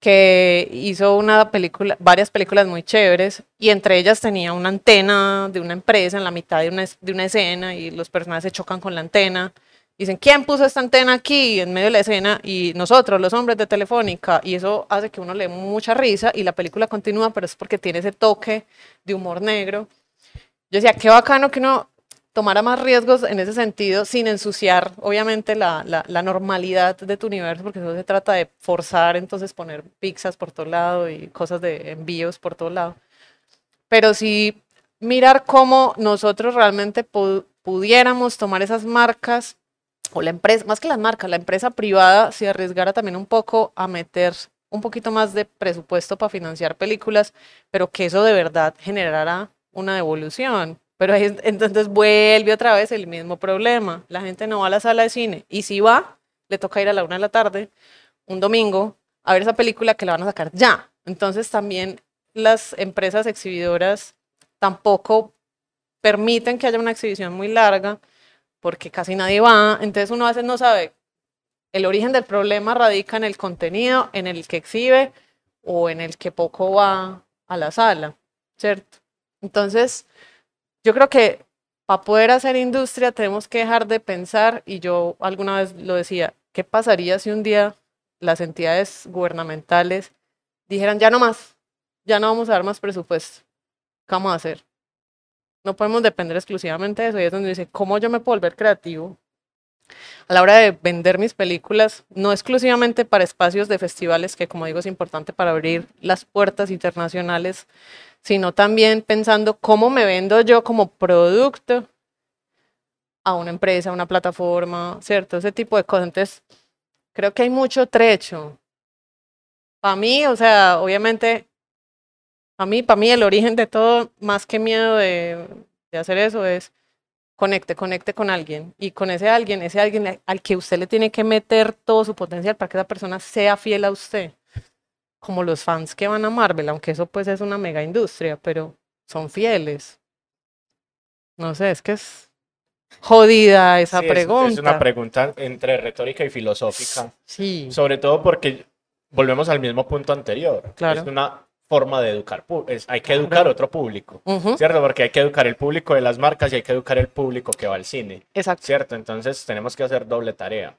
que hizo una película, varias películas muy chéveres y entre ellas tenía una antena de una empresa en la mitad de una, de una escena y los personajes se chocan con la antena Dicen, ¿quién puso esta antena aquí en medio de la escena? Y nosotros, los hombres de Telefónica. Y eso hace que uno le mucha risa y la película continúa, pero es porque tiene ese toque de humor negro. Yo decía, qué bacano que uno tomara más riesgos en ese sentido sin ensuciar, obviamente, la, la, la normalidad de tu universo, porque eso se trata de forzar, entonces poner pizzas por todo lado y cosas de envíos por todo lado. Pero sí mirar cómo nosotros realmente pudiéramos tomar esas marcas o la empresa, más que las marcas, la empresa privada se arriesgara también un poco a meter un poquito más de presupuesto para financiar películas, pero que eso de verdad generara una devolución. Pero entonces vuelve otra vez el mismo problema. La gente no va a la sala de cine y si va, le toca ir a la una de la tarde, un domingo, a ver esa película que la van a sacar ya. Entonces también las empresas exhibidoras tampoco permiten que haya una exhibición muy larga porque casi nadie va, entonces uno a veces no sabe, el origen del problema radica en el contenido, en el que exhibe o en el que poco va a la sala, ¿cierto? Entonces, yo creo que para poder hacer industria tenemos que dejar de pensar, y yo alguna vez lo decía, ¿qué pasaría si un día las entidades gubernamentales dijeran, ya no más, ya no vamos a dar más presupuesto? ¿Qué vamos a hacer? No podemos depender exclusivamente de eso. Y es donde dice, ¿cómo yo me puedo volver creativo? A la hora de vender mis películas, no exclusivamente para espacios de festivales, que como digo es importante para abrir las puertas internacionales, sino también pensando cómo me vendo yo como producto a una empresa, a una plataforma, ¿cierto? Ese tipo de cosas. Entonces, creo que hay mucho trecho. Para mí, o sea, obviamente a mí, para mí el origen de todo, más que miedo de, de, hacer eso, es conecte, conecte con alguien. Y con ese alguien, ese alguien al que usted le tiene que meter todo su potencial para que esa persona sea fiel a usted. Como los fans que van a Marvel, aunque eso pues es una mega industria, pero son fieles. No sé, es que es jodida esa sí, pregunta. Es, es, una pregunta entre retórica y filosófica. Sí. Sobre todo porque volvemos al mismo punto anterior. Claro. Es una forma de educar. Es, hay que educar otro público, uh -huh. ¿cierto? Porque hay que educar el público de las marcas y hay que educar el público que va al cine. Exacto. ¿Cierto? Entonces tenemos que hacer doble tarea.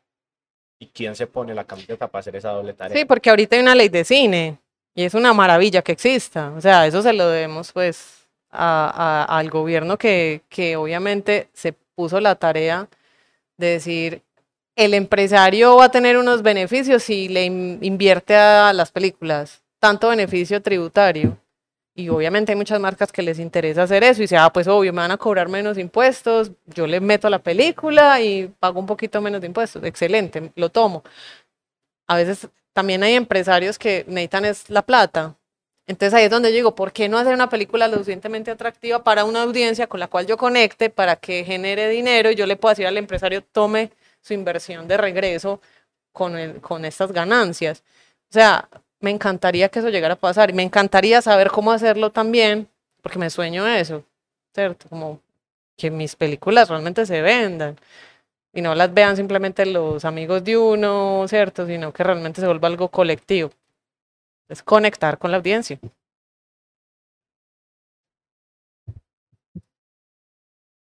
¿Y quién se pone la camiseta para hacer esa doble tarea? Sí, porque ahorita hay una ley de cine y es una maravilla que exista. O sea, eso se lo debemos pues a, a, al gobierno que, que obviamente se puso la tarea de decir, el empresario va a tener unos beneficios si le invierte a las películas tanto beneficio tributario. Y obviamente hay muchas marcas que les interesa hacer eso y dice, ah, pues obvio, me van a cobrar menos impuestos, yo le meto la película y pago un poquito menos de impuestos. Excelente, lo tomo. A veces también hay empresarios que necesitan es la plata. Entonces ahí es donde yo digo, ¿por qué no hacer una película lo suficientemente atractiva para una audiencia con la cual yo conecte, para que genere dinero y yo le pueda decir al empresario, tome su inversión de regreso con, el, con estas ganancias? O sea, me encantaría que eso llegara a pasar y me encantaría saber cómo hacerlo también, porque me sueño eso, ¿cierto? Como que mis películas realmente se vendan y no las vean simplemente los amigos de uno, ¿cierto? Sino que realmente se vuelva algo colectivo. Es conectar con la audiencia.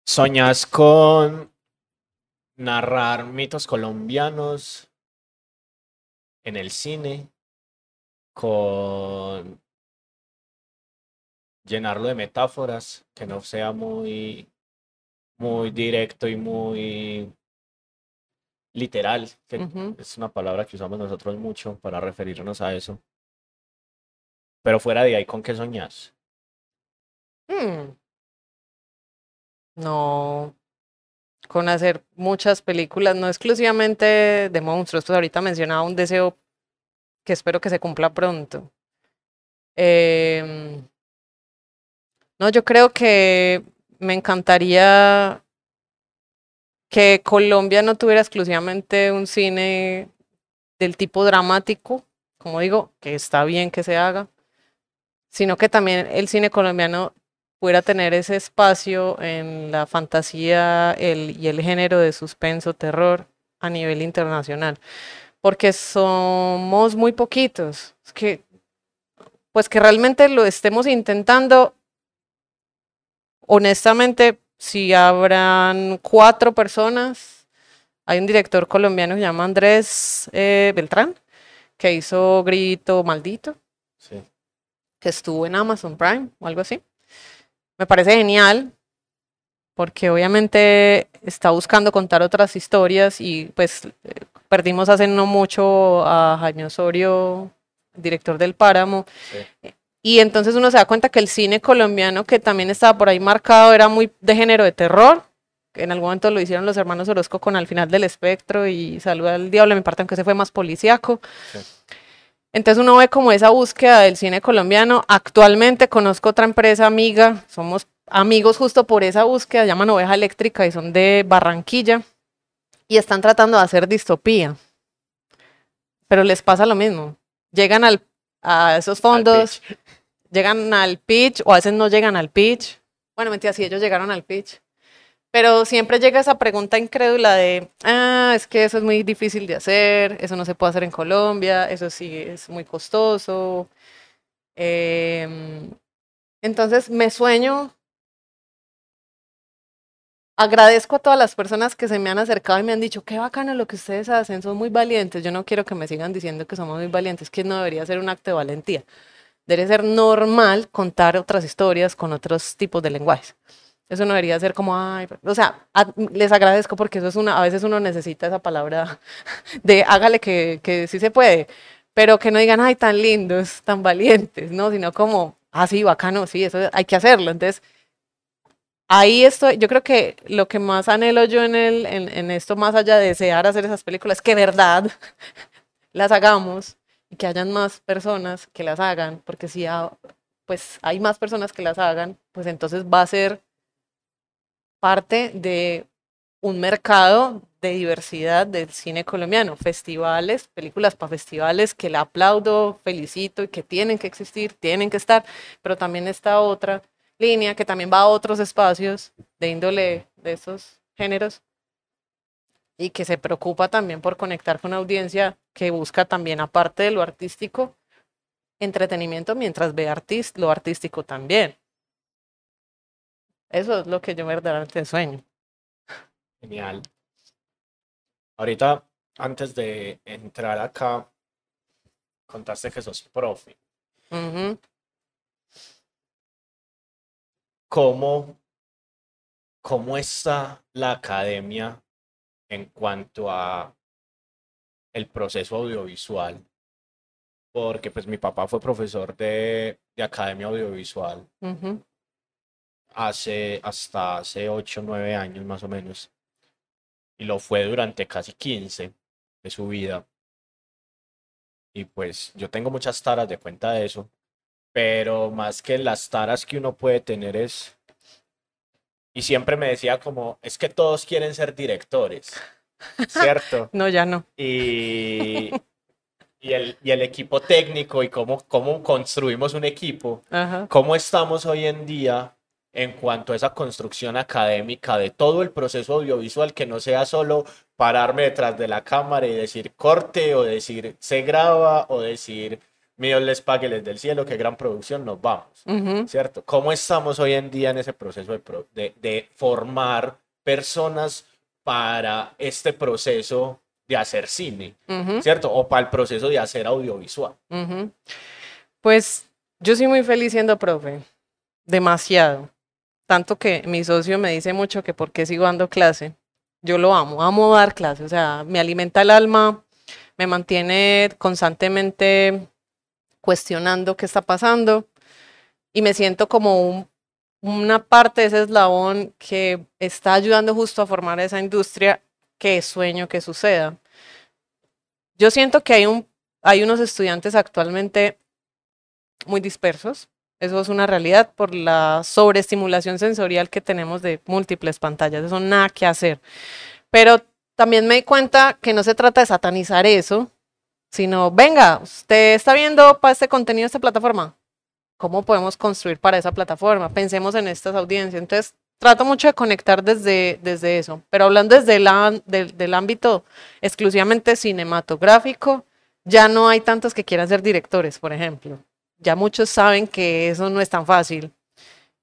¿Soñas con narrar mitos colombianos en el cine? Con llenarlo de metáforas, que no sea muy, muy directo y muy literal, que uh -huh. es una palabra que usamos nosotros mucho para referirnos a eso. Pero fuera de ahí, ¿con qué soñás? Hmm. No, con hacer muchas películas, no exclusivamente de monstruos, pues ahorita mencionaba un deseo que espero que se cumpla pronto. Em, no, yo creo que me encantaría que Colombia no tuviera exclusivamente un cine del tipo dramático, como digo, que está bien que se haga, sino que también el cine colombiano pudiera tener ese espacio en la fantasía y el género de suspenso, terror a nivel internacional, porque somos muy poquitos, que pues que realmente lo estemos intentando, honestamente, si habrán cuatro personas, hay un director colombiano que se llama Andrés eh, Beltrán, que hizo Grito Maldito, que estuvo en Amazon Prime o algo así. Me parece genial, porque obviamente está buscando contar otras historias y pues perdimos hace no mucho a Jaime Osorio, director del Páramo. Y entonces uno se da cuenta que el cine colombiano, que también estaba por ahí marcado, era muy de género de terror. En algún momento lo hicieron los hermanos Orozco con Al final del espectro y Saluda al diablo, me parte aunque se fue más policíaco. Entonces uno ve como esa búsqueda del cine colombiano. Actualmente conozco otra empresa amiga, somos amigos justo por esa búsqueda, llaman Oveja Eléctrica y son de Barranquilla y están tratando de hacer distopía. Pero les pasa lo mismo. Llegan al, a esos fondos, llegan al pitch o a veces no llegan al pitch. Bueno, mentira, sí, ellos llegaron al pitch. Pero siempre llega esa pregunta incrédula de, ah, es que eso es muy difícil de hacer, eso no se puede hacer en Colombia, eso sí es muy costoso. Em, entonces me sueño, agradezco a todas las personas que se me han acercado y me han dicho, qué bacano lo que ustedes hacen, son muy valientes. Yo no quiero que me sigan diciendo que somos muy valientes, que no debería ser un acto de valentía. Debe ser normal contar otras historias con otros tipos de lenguajes. Eso no debería ser como, ay, o sea, les agradezco porque eso es una, a veces uno necesita esa palabra de hágale que, que sí se puede, pero que no digan, ay, tan lindos, tan valientes, ¿no? Sino como, ah, sí, bacano, sí, eso hay que hacerlo. Entonces, ahí estoy, yo creo que lo que más anhelo yo en, el, en, esto, más allá de desear hacer esas películas, que verdad las hagamos y que hayan más personas que las hagan, porque si pues hay más personas que las hagan, pues entonces va a ser parte de un mercado de diversidad del cine colombiano, festivales, películas para festivales que la aplaudo, felicito y que tienen que existir, tienen que estar, pero también está otra línea que también va a otros espacios de índole de esos géneros y que se preocupa también por conectar con una audiencia que busca también, aparte de lo artístico, entretenimiento mientras ve artist lo artístico también. Eso es lo que yo verdaderamente sueño. Genial. Ahorita, antes de entrar acá, contaste que sos profe. ¿Cómo, ¿Cómo está la academia en cuanto a el proceso audiovisual? Porque pues mi papá fue profesor de, de academia audiovisual hace hasta hace 8 o 9 años más o menos. Y lo fue durante casi 15 de su vida. Y pues yo tengo muchas taras de cuenta de eso. Pero más que las taras que uno puede tener es... Y siempre me decía como, es que todos quieren ser directores. ¿Cierto? no, ya no. Y, y, el, y el equipo técnico y cómo, cómo construimos un equipo. ¿Cómo estamos hoy en día en cuanto a esa construcción académica de todo el proceso audiovisual, que no sea solo pararme detrás de la cámara y decir corte o decir se graba o decir Dios les pague desde el cielo, qué gran producción, nos vamos, ¿cierto? ¿Cómo estamos hoy en día en ese proceso de, de, formar personas para este proceso de hacer cine, ¿cierto? O para el proceso de hacer audiovisual. Pues yo soy muy feliz siendo profe, demasiado. Tanto que mi socio me dice mucho que por qué sigo dando clase. Yo lo amo, amo dar clase, o sea, me alimenta el alma, me mantiene constantemente cuestionando qué está pasando y me siento como un una parte de ese eslabón que está ayudando justo a formar esa industria que sueño que suceda. Yo siento que hay, un, hay unos estudiantes actualmente muy dispersos, eso es una realidad por la sobreestimulación sensorial que tenemos de múltiples pantallas, eso nada que hacer. Pero también me di cuenta que no se trata de satanizar eso, sino, venga, usted está viendo para este contenido, esta plataforma, ¿cómo podemos construir para esa plataforma? Pensemos en estas audiencias. Entonces, trato mucho de conectar desde, desde eso, pero hablando desde el del ámbito exclusivamente cinematográfico, ya no hay tantos que quieran ser directores, por ejemplo. Ya muchos saben que eso no es tan fácil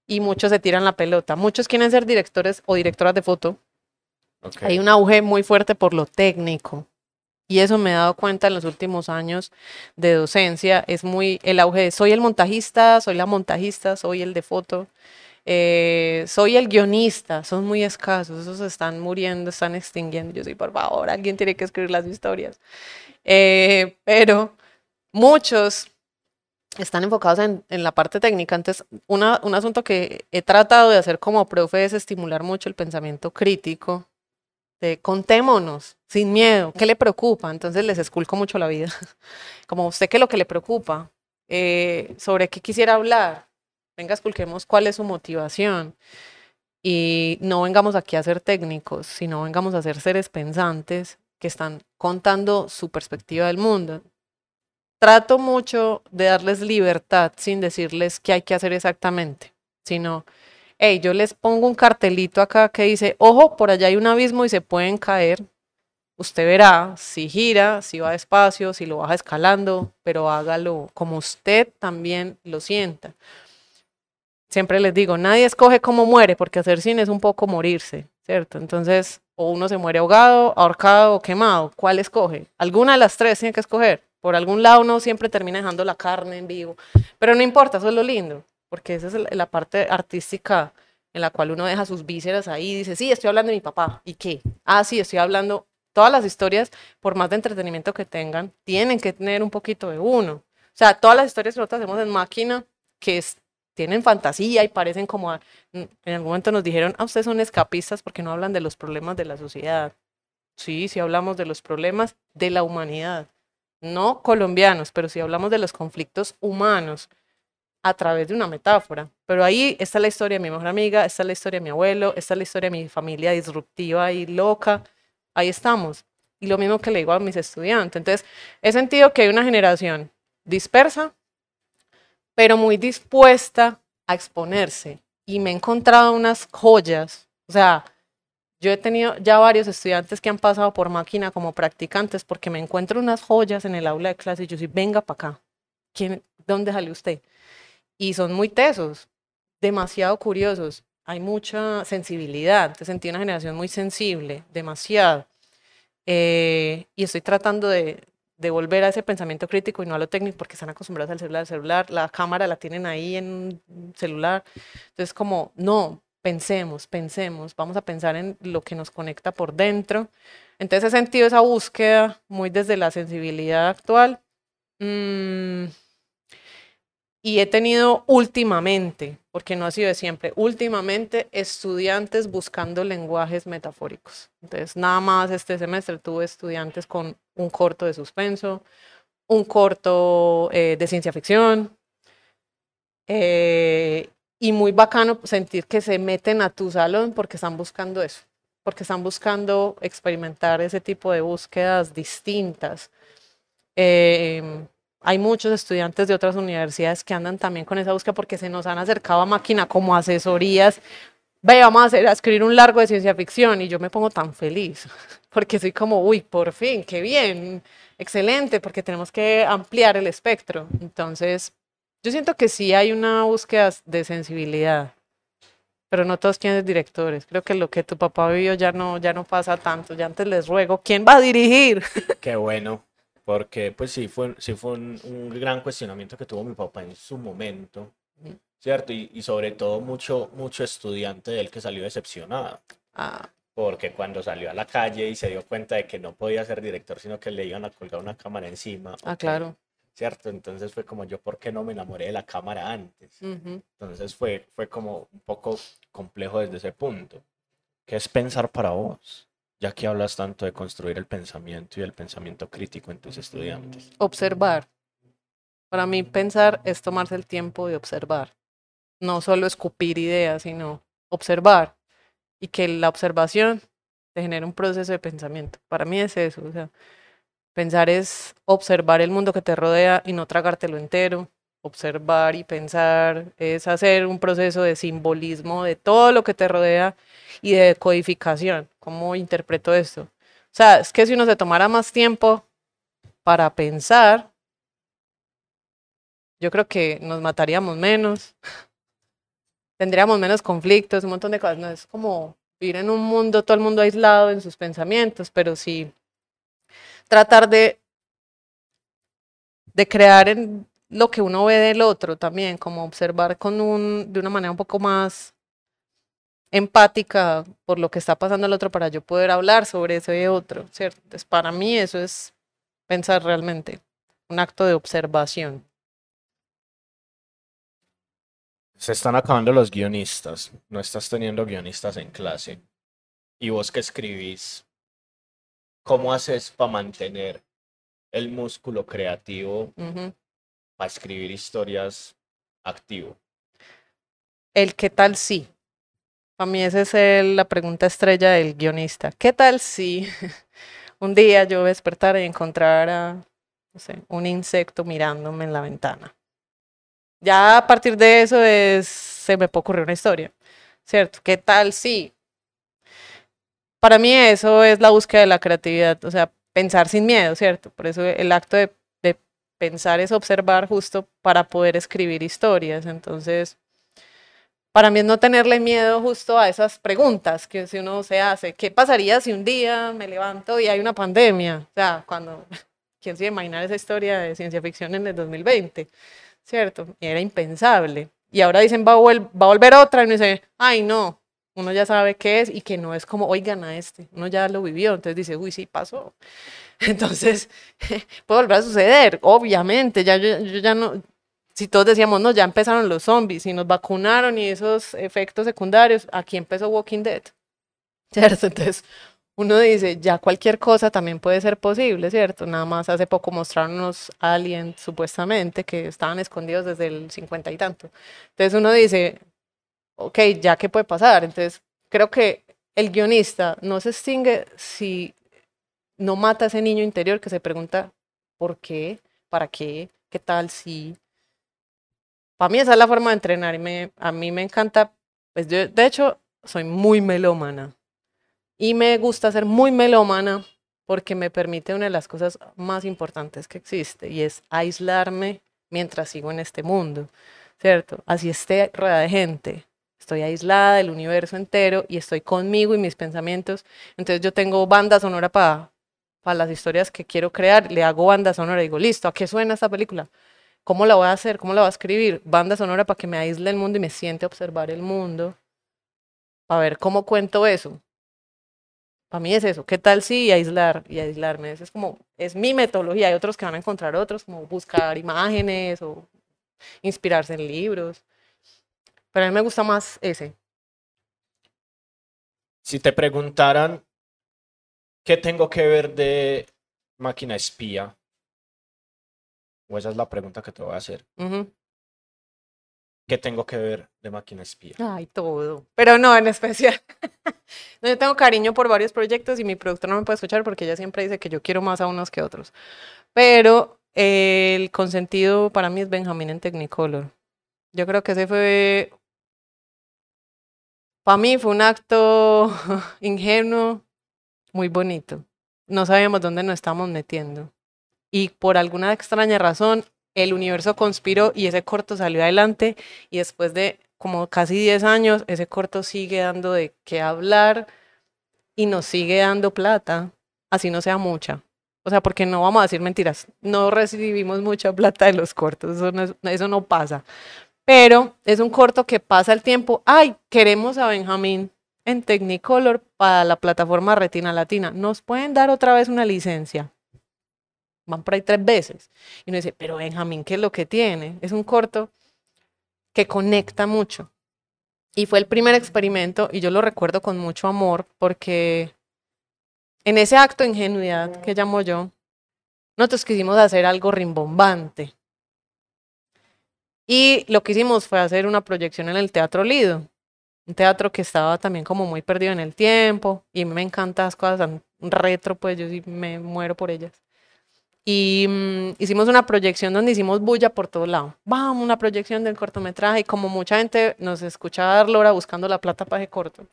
y muchos se tiran la pelota. Muchos quieren ser directores o directoras de foto. Hay un auge muy fuerte por lo técnico. Y eso me he dado cuenta en los últimos años de docencia. Es muy el auge de soy el montajista, soy la montajista, soy el de foto, eh, soy el guionista. Son muy escasos, esos están muriendo, están extinguiendo. Yo soy, por favor, alguien tiene que escribir las historias. Eh, pero muchos están enfocados en, en, la parte técnica. Entonces, una, un asunto que he tratado de hacer como profe es estimular mucho el pensamiento crítico este, contémonos, sin miedo, ¿qué le preocupa? Entonces les esculco mucho la vida. Como usted, ¿qué es lo que le preocupa? Eh, ¿Sobre qué quisiera hablar? Venga, esculquemos cuál es su motivación. Y no vengamos aquí a ser técnicos, sino vengamos a ser seres pensantes que están contando su perspectiva del mundo. Trato mucho de darles libertad sin decirles qué hay que hacer exactamente, sino hey, yo les pongo un cartelito acá que dice, ojo, por allá hay un abismo y se pueden caer. Usted verá si gira, si va despacio, si lo baja escalando, pero hágalo como usted también lo sienta. Siempre les digo, nadie escoge cómo muere, porque hacer cine es un poco morirse, ¿cierto? Entonces, o uno se muere ahogado, ahorcado o quemado. ¿Cuál escoge? Alguna de las tres tiene que escoger. Por algún lado uno siempre termina dejando la carne en vivo. Pero no importa, eso es lo lindo porque esa es la parte artística en la cual uno deja sus vísceras ahí y dice, sí, estoy hablando de mi papá. ¿Y qué? Ah, sí, estoy hablando. Todas las historias, por más de entretenimiento que tengan, tienen que tener un poquito de uno. O sea, todas las historias que nosotros hacemos en máquina, que tienen fantasía y parecen como, en algún momento nos dijeron, ah, ustedes son escapistas porque no hablan de los problemas de la sociedad. Sí, sí hablamos de los problemas de la humanidad. No colombianos, pero sí hablamos de los conflictos humanos a través de una metáfora. Pero ahí está la historia de mi mejor amiga, está la historia de mi abuelo, está la historia de mi familia disruptiva y loca. Ahí estamos. Y lo mismo que le digo a mis estudiantes. Entonces, he sentido que hay una generación dispersa, pero muy dispuesta a exponerse. Y me he encontrado unas joyas. O sea, yo he tenido ya varios estudiantes que han pasado por máquina como practicantes porque me encuentro unas joyas en el aula de clase y yo soy, venga para acá. ¿Quién, ¿Dónde sale usted? Y son muy tesos, demasiado curiosos. Hay mucha sensibilidad. Te sentí una generación muy sensible, demasiado. Eh, y estoy tratando de, de, volver a ese pensamiento crítico y no a lo técnico porque están acostumbrados al celular. El celular, la cámara la tienen ahí en celular. Entonces, como, no, pensemos, pensemos, vamos a pensar en lo que nos conecta por dentro. Entonces he sentido esa búsqueda muy desde la sensibilidad actual. Mm, y he tenido últimamente, porque no ha sido siempre, últimamente estudiantes buscando lenguajes metafóricos. Entonces, nada más este semestre tuve estudiantes con un corto de suspenso, un corto eh, de ciencia ficción, eh, y muy bacano sentir que se meten a tu salón porque están buscando eso, porque están buscando experimentar ese tipo de búsquedas distintas. Eh, hay muchos estudiantes de otras universidades que andan también con esa búsqueda porque se nos han acercado a máquina como asesorías. Ve, vamos a, hacer, a escribir un largo de ciencia ficción y yo me pongo tan feliz porque soy como, uy, por fin, qué bien, excelente, porque tenemos que ampliar el espectro. Entonces, yo siento que sí hay una búsqueda de sensibilidad, pero no todos quieren ser directores. Creo que lo que tu papá vivió ya no, ya no pasa tanto. Ya antes les ruego, ¿quién va a dirigir? Qué bueno porque pues sí fue, sí fue un, gran cuestionamiento que tuvo mi papá en su momento, ¿cierto? Y, y, sobre todo mucho, mucho estudiante de él que salió decepcionado. Ah. Porque cuando salió a la calle y se dio cuenta de que no podía ser director, sino que le iban a colgar una cámara encima. Ah, claro. ¿cierto? Entonces fue como yo, ¿por qué no me enamoré de la cámara antes? Entonces fue, fue como un poco complejo desde ese punto. ¿Qué es pensar para vos? Ya que hablas tanto de construir el pensamiento y el pensamiento crítico en tus estudiantes. Observar. Para mí pensar es tomarse el tiempo de observar. No solo escupir ideas, sino observar. Y que la observación te genere un proceso de pensamiento. Para mí es eso. O sea, Pensar es observar el mundo que te rodea y no tragártelo entero. Observar y pensar es hacer un proceso de simbolismo de todo lo que te rodea y de codificación. ¿Cómo interpreto esto? O sea, es que si uno se tomara más tiempo para pensar, yo creo que nos mataríamos menos, tendríamos menos conflictos, un montón de cosas. No es como vivir en un mundo, todo el mundo aislado en sus pensamientos, pero sí tratar de, de crear en lo que uno ve del otro también, como observar con un, de una manera un poco más empática por lo que está pasando el otro para yo poder hablar sobre ese otro, ¿cierto? Entonces, para mí eso es pensar realmente, un acto de observación. Se están acabando los guionistas, no estás teniendo guionistas en clase. ¿Y vos que escribís? ¿Cómo haces para mantener el músculo creativo para escribir historias activo? El qué tal si. Para mí esa es la pregunta estrella del guionista. ¿Qué tal si un día yo despertara y encontrara no un insecto mirándome en la ventana? Ya a partir de eso es, se me puede ocurrir una historia, ¿cierto? ¿Qué tal si para mí eso es la búsqueda de la creatividad, o sea, pensar sin miedo, ¿cierto? Por eso el acto de, pensar es observar justo para poder escribir historias. Entonces, para mí es no tenerle miedo justo a esas preguntas que si uno se hace. ¿Qué pasaría si un día me levanto y hay una pandemia? O sea, cuando, ¿quién se imaginar esa historia de ciencia ficción en el 2020? ¿Cierto? Era impensable. Y ahora dicen, va va a volver otra y uno dice, ay, no, uno ya sabe qué es y que no es como, oigan a este, uno ya lo vivió, entonces dice, uy, sí pasó. Entonces, puede volver a suceder, obviamente, ya yo, ya no, si todos decíamos, no, ya empezaron los zombies y nos vacunaron y esos efectos secundarios, aquí empezó Walking Dead, ¿cierto? Entonces, uno dice, ya cualquier cosa también puede ser posible, ¿cierto? Nada más hace poco mostraron unos aliens, supuestamente, que estaban escondidos desde el cincuenta y tanto. Entonces uno dice, ok, ya qué puede pasar. Entonces, creo que el guionista no se extingue si no mata a ese niño interior que se pregunta, ¿por qué? ¿Para qué? ¿Qué tal si? Para mí esa es la forma de entrenar y a mí me encanta, pues yo de hecho soy muy melómana y me gusta ser muy melómana porque me permite una de las cosas más importantes que existe y es aislarme mientras sigo en este mundo, ¿cierto? Así esté rodeada de gente, estoy aislada del universo entero y estoy conmigo y mis pensamientos. Entonces yo tengo banda sonora para las historias que quiero crear, le hago banda sonora y digo, listo, ¿a qué suena esta película? ¿Cómo la voy a hacer? ¿Cómo la voy a escribir? Banda sonora para que me aísle el mundo y me siente a observar el mundo, para ver cómo cuento eso. Para mí es eso, ¿qué tal si aislar y aislarme? Es como, es mi metodología, hay otros que van a encontrar otros, como buscar imágenes o inspirarse en libros. Pero a mí me gusta más ese. Si te preguntaran qué tengo que ver de máquina espía, o esa es la pregunta que te voy a hacer. ¿Qué tengo que ver de máquina espía? Ay, todo. Pero no, en especial. no, yo tengo cariño por varios proyectos y mi productor no me puede escuchar porque ella siempre dice que yo quiero más a unos que a otros. Pero el consentido para mí es Benjamín en Technicolor. Yo creo que ese fue para mí fue un acto ingenuo, muy bonito. No sabíamos dónde nos estábamos metiendo. Y por alguna extraña razón, el universo conspiró y ese corto salió adelante. Y después de como casi 10 años, ese corto sigue dando de qué hablar y nos sigue dando plata, así no sea mucha. O sea, porque no vamos a decir mentiras, no recibimos mucha plata de los cortos, eso no, eso no pasa pero es un corto que pasa el tiempo. Ay, queremos a Benjamín en Technicolor para la plataforma Retina Latina. ¿Nos pueden dar otra vez una licencia? van por ahí tres veces. Y uno dice, pero Benjamín, ¿qué es lo que tiene? Es un corto que conecta mucho. Y fue el primer experimento y yo lo recuerdo con mucho amor porque en ese acto de ingenuidad que llamo yo, nosotros quisimos hacer algo rimbombante. Y lo que hicimos fue hacer una proyección en el Teatro Lido, un teatro que estaba también como muy perdido en el tiempo y me encantan las cosas retro, pues yo sí me muero por ellas. Y mm, hicimos una proyección donde hicimos bulla por todo lado. Vamos, una proyección del cortometraje y como mucha gente nos escuchaba dar lora buscando la plata para ese corto,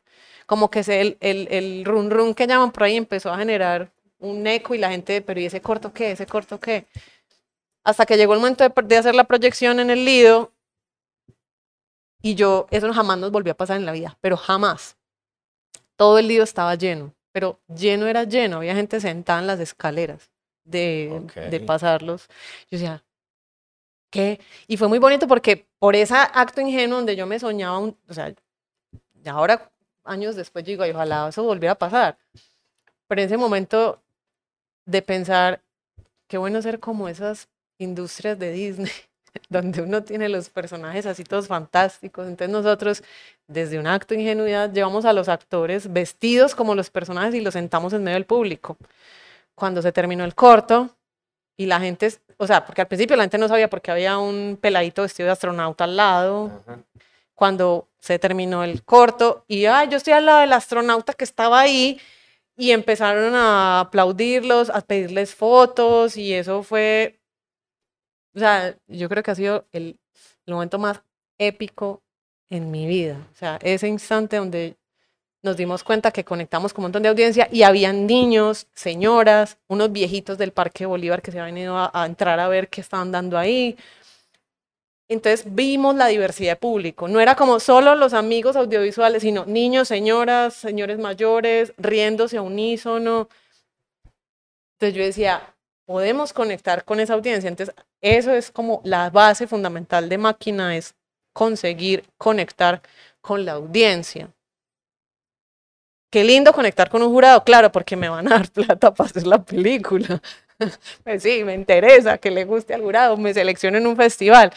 como que se, el, el, el run run que llaman por ahí empezó a generar un eco y la gente, pero ¿y ese corto qué? ¿Ese corto qué? Hasta que llegó el momento de, de hacer la proyección en el Lido y yo, eso jamás nos volvió a pasar en la vida, pero jamás. Todo el Lido estaba lleno, pero lleno era lleno, había gente sentada en las escaleras de, pasarlos. Yo decía, ¿qué? Y fue muy bonito porque por ese acto ingenuo donde yo me soñaba, un, o sea, ahora, años después, digo, "Ay, ojalá eso volviera a pasar. Pero en ese momento de pensar, qué bueno ser como esas industrias de Disney, donde uno tiene los personajes así todos fantásticos. Entonces nosotros, desde un acto de ingenuidad, llevamos a los actores vestidos como los personajes y los sentamos en medio del público cuando se terminó el corto y la gente, o sea, porque al principio la gente no sabía porque había un peladito vestido de astronauta al lado, Ajá. cuando se terminó el corto y, ay, yo estoy al lado del astronauta que estaba ahí y empezaron a aplaudirlos, a pedirles fotos y eso fue, o sea, yo creo que ha sido el, el momento más épico en mi vida, o sea, ese instante donde nos dimos cuenta que conectamos con un montón de audiencia y habían niños, señoras, unos viejitos del Parque Bolívar que se habían ido a, a entrar a ver qué estaban dando ahí. Entonces vimos la diversidad de público. No era como solo los amigos audiovisuales, sino niños, señoras, señores mayores, riéndose a unísono. Entonces yo decía, podemos conectar con esa audiencia. Entonces eso es como la base fundamental de máquina, es conseguir conectar con la audiencia. Qué lindo conectar con un jurado, claro, porque me van a dar plata para hacer la película. Pues sí, me interesa que le guste al jurado, me selecciono en un festival,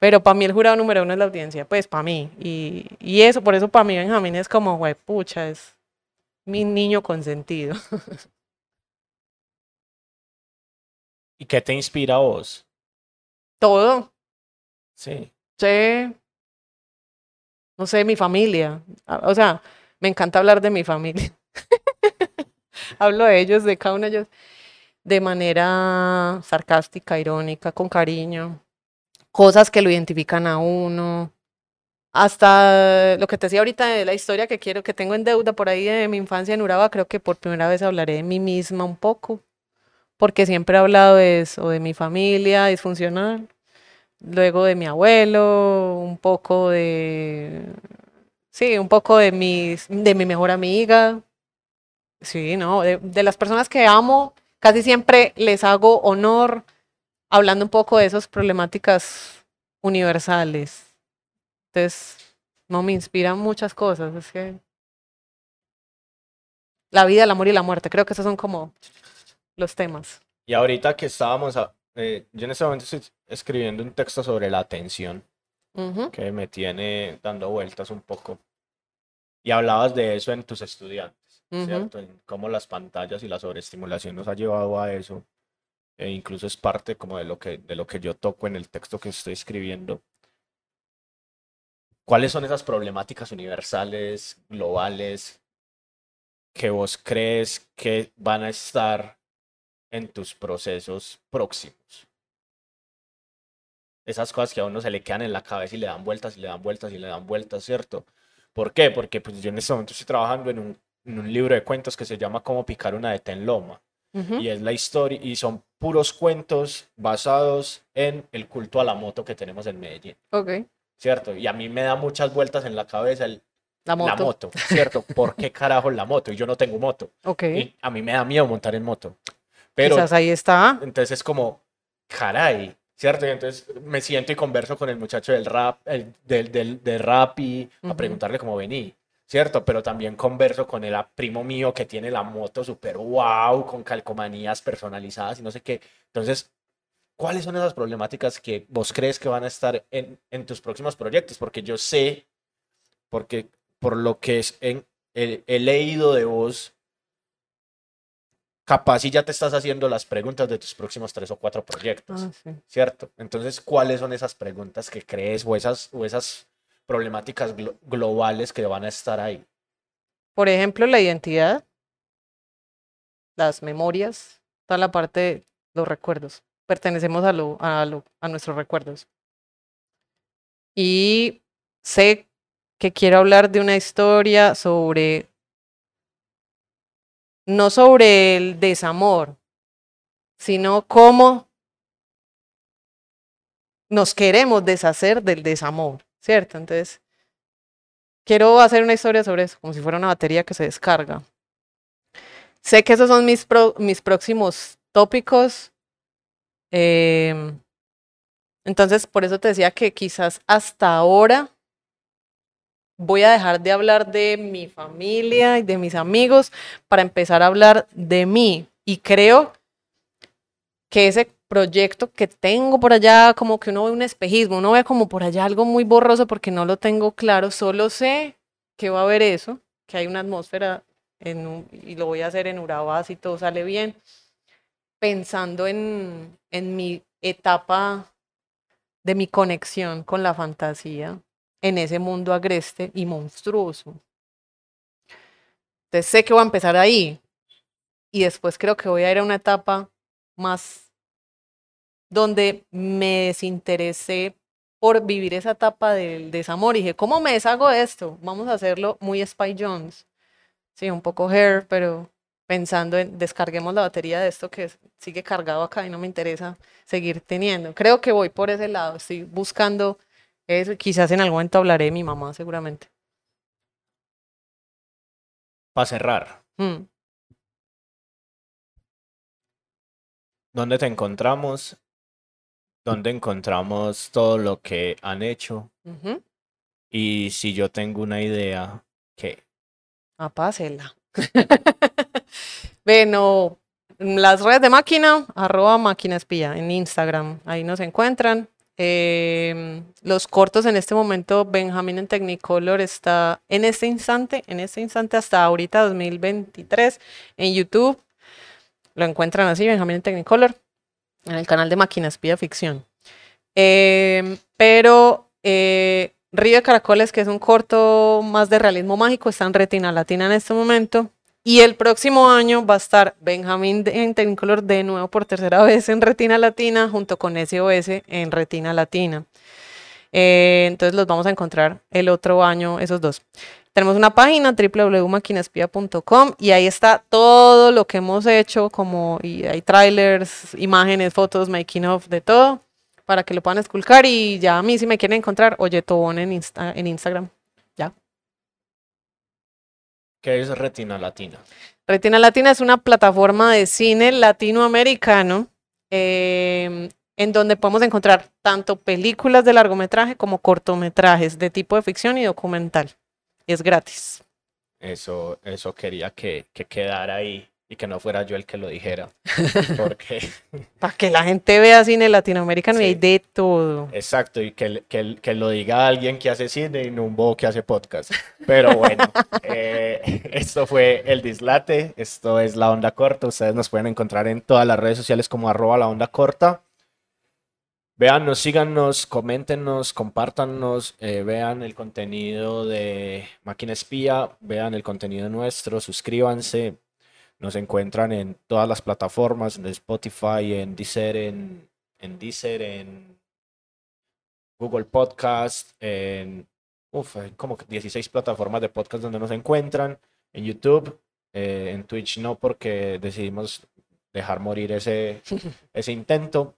pero para mí el jurado número uno es la audiencia, pues para mí. Y, y eso, por eso para mí Benjamín es como, güey, pucha, es mi niño consentido. ¿Y qué te inspira a vos? Todo, Sí. sé, no sé, mi familia. a- O sea, me encanta hablar de mi familia. Hablo de ellos, de cada uno de ellos, de manera sarcástica, irónica, con cariño. Cosas que lo identifican a uno. Hasta lo que te decía ahorita de la historia que quiero, que tengo en deuda por ahí de mi infancia en Urabá, creo que por primera vez hablaré de mí misma un poco, porque siempre he hablado de eso, de mi familia disfuncional, luego de mi abuelo, un poco de, sí, un poco de mis, de mi mejor amiga, sí, no, de, de las personas que amo, casi siempre les hago honor hablando un poco de esas problemáticas universales. Entonces, no me inspiran muchas cosas, es que la vida, el amor y la muerte, creo que esos son como los temas. Y ahorita que estábamos, a- eh, yo en este momento estoy escribiendo un texto sobre la atención Ujú, que me tiene dando vueltas un poco. Y hablabas de eso en tus estudiantes, ujú. ¿cierto? En cómo las pantallas y la sobreestimulación nos ha llevado a eso. E incluso es parte como de lo que, de lo que yo toco en el texto que estoy escribiendo. ¿Cuáles son esas problemáticas universales, globales, que vos crees que van a estar en tus procesos próximos? Esas cosas que a uno se le quedan en la cabeza y le dan vueltas y le dan vueltas y le dan vueltas, ¿cierto? ¿Por qué? Porque pues, yo en este momento estoy trabajando en un, en un libro de cuentos que se llama Cómo picar una de en loma. Y es la historia, y son puros cuentos basados en el culto a la moto que tenemos en Medellín, Ok, ¿cierto? Y a mí me da muchas vueltas en la cabeza el, la moto. la moto, ¿cierto? ¿Por qué carajo la moto? Y yo no tengo moto. Ok, Y a mí me da miedo montar en moto. Pero quizás ahí está. entonces es como, caray, ¿cierto? Y entonces me siento y converso con el muchacho del rap, el, del, del, de rap y a Ujú. preguntarle cómo vení, ¿cierto? Pero también converso con el primo mío que tiene la moto super wow, con calcomanías personalizadas y no sé qué. Entonces, ¿cuáles son esas problemáticas que vos crees que van a estar en, en tus próximos proyectos? Porque yo sé, porque por lo que es en, he, leído de vos, capaz y ya te estás haciendo las preguntas de tus próximos tres o cuatro proyectos, Ah, sí. ¿cierto? Entonces, ¿cuáles son esas preguntas que crees o esas, o esas problemáticas glo- globales que van a estar ahí? Por ejemplo, la identidad, las memorias, toda la parte de los recuerdos. Pertenecemos a, lo, a, lo, a nuestros recuerdos. Y sé que quiero hablar de una historia sobre, no sobre el desamor, sino cómo nos queremos deshacer del desamor, ¿cierto? Entonces, quiero hacer una historia sobre eso, como si fuera una batería que se descarga. Sé que esos son mis, mis próximos tópicos. em, entonces, por eso te decía que quizás hasta ahora voy a dejar de hablar de mi familia y de mis amigos para empezar a hablar de mí. Y creo que ese proyecto que tengo por allá, como que uno ve un espejismo, uno ve como por allá algo muy borroso porque no lo tengo claro, solo sé que va a haber eso, que hay una atmósfera en y lo voy a hacer en Urabá si todo sale bien, pensando en, en mi etapa de mi conexión con la fantasía en ese mundo agreste y monstruoso. Entonces sé que voy a empezar ahí y después creo que voy a ir a una etapa más donde me desinteresé por vivir esa etapa del desamor. Y dije, ¿cómo me deshago de esto? Vamos a hacerlo muy Spy Jones. Sí, un poco hair, pero pensando en descarguemos la batería de esto que sigue cargado acá y no me interesa seguir teniendo. Creo que voy por ese lado. Estoy buscando eso. Quizás en algún momento hablaré de mi mamá, seguramente. Para cerrar, Mm. ¿dónde te encontramos? ¿Dónde encontramos todo lo que han hecho? Y si yo tengo una idea, ¿qué? Ah, pásela. bueno, las redes de máquina, arroba máquina espía en Instagram, ahí nos encuentran. Em, los cortos en este momento, Benjamín en Technicolor está en este instante, en este instante hasta ahorita 2023 en YouTube. Lo encuentran así, Benjamín en Technicolor, en el canal de Máquina Espía Ficción. Em, pero eh, Río de Caracoles, que es un corto más de realismo mágico, está en Retina Latina en este momento. Y el próximo año va a estar Benjamín en de nuevo por tercera vez en Retina Latina, junto con SOS en Retina Latina. Eh, entonces los vamos a encontrar el otro año, esos dos. Tenemos una página www.maquinaspia.com y ahí está todo lo que hemos hecho, como y hay trailers, imágenes, fotos, making of, de todo, para que lo puedan esculcar. Y ya a mí, si me quieren encontrar, oye, Tobón en Instagram. ¿Qué es Retina Latina? Retina Latina es una plataforma de cine latinoamericano em, en donde podemos encontrar tanto películas de largometraje como cortometrajes de tipo de ficción y documental. Y es gratis. Eso, eso quería que, que quedara ahí y que no fuera yo el que lo dijera. Porque, Para que la gente vea cine latinoamericano y hay Sí. de todo. exacto, y que, que, que lo diga alguien que hace cine y no un bobo que hace podcast. Pero bueno, eh, esto fue El Dislate, esto es La Onda Corta. Ustedes nos pueden encontrar en todas las redes sociales como arroba La Onda Corta. Véannos, síganos, coméntenos, compártanos, eh, vean el contenido de Máquina Espía, vean el contenido nuestro, suscríbanse. Nos encuentran en todas las plataformas, en Spotify, en Deezer, en, en Deezer, en Google Podcast, en uf, hay como que 16 plataformas de podcast donde nos encuentran, en YouTube, eh, en Twitch no porque decidimos dejar morir ese, ese intento.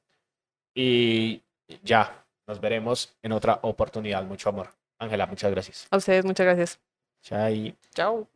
Y ya, nos veremos en otra oportunidad. Mucho amor. Ángela, muchas gracias. A ustedes, muchas gracias. Chai. Chao.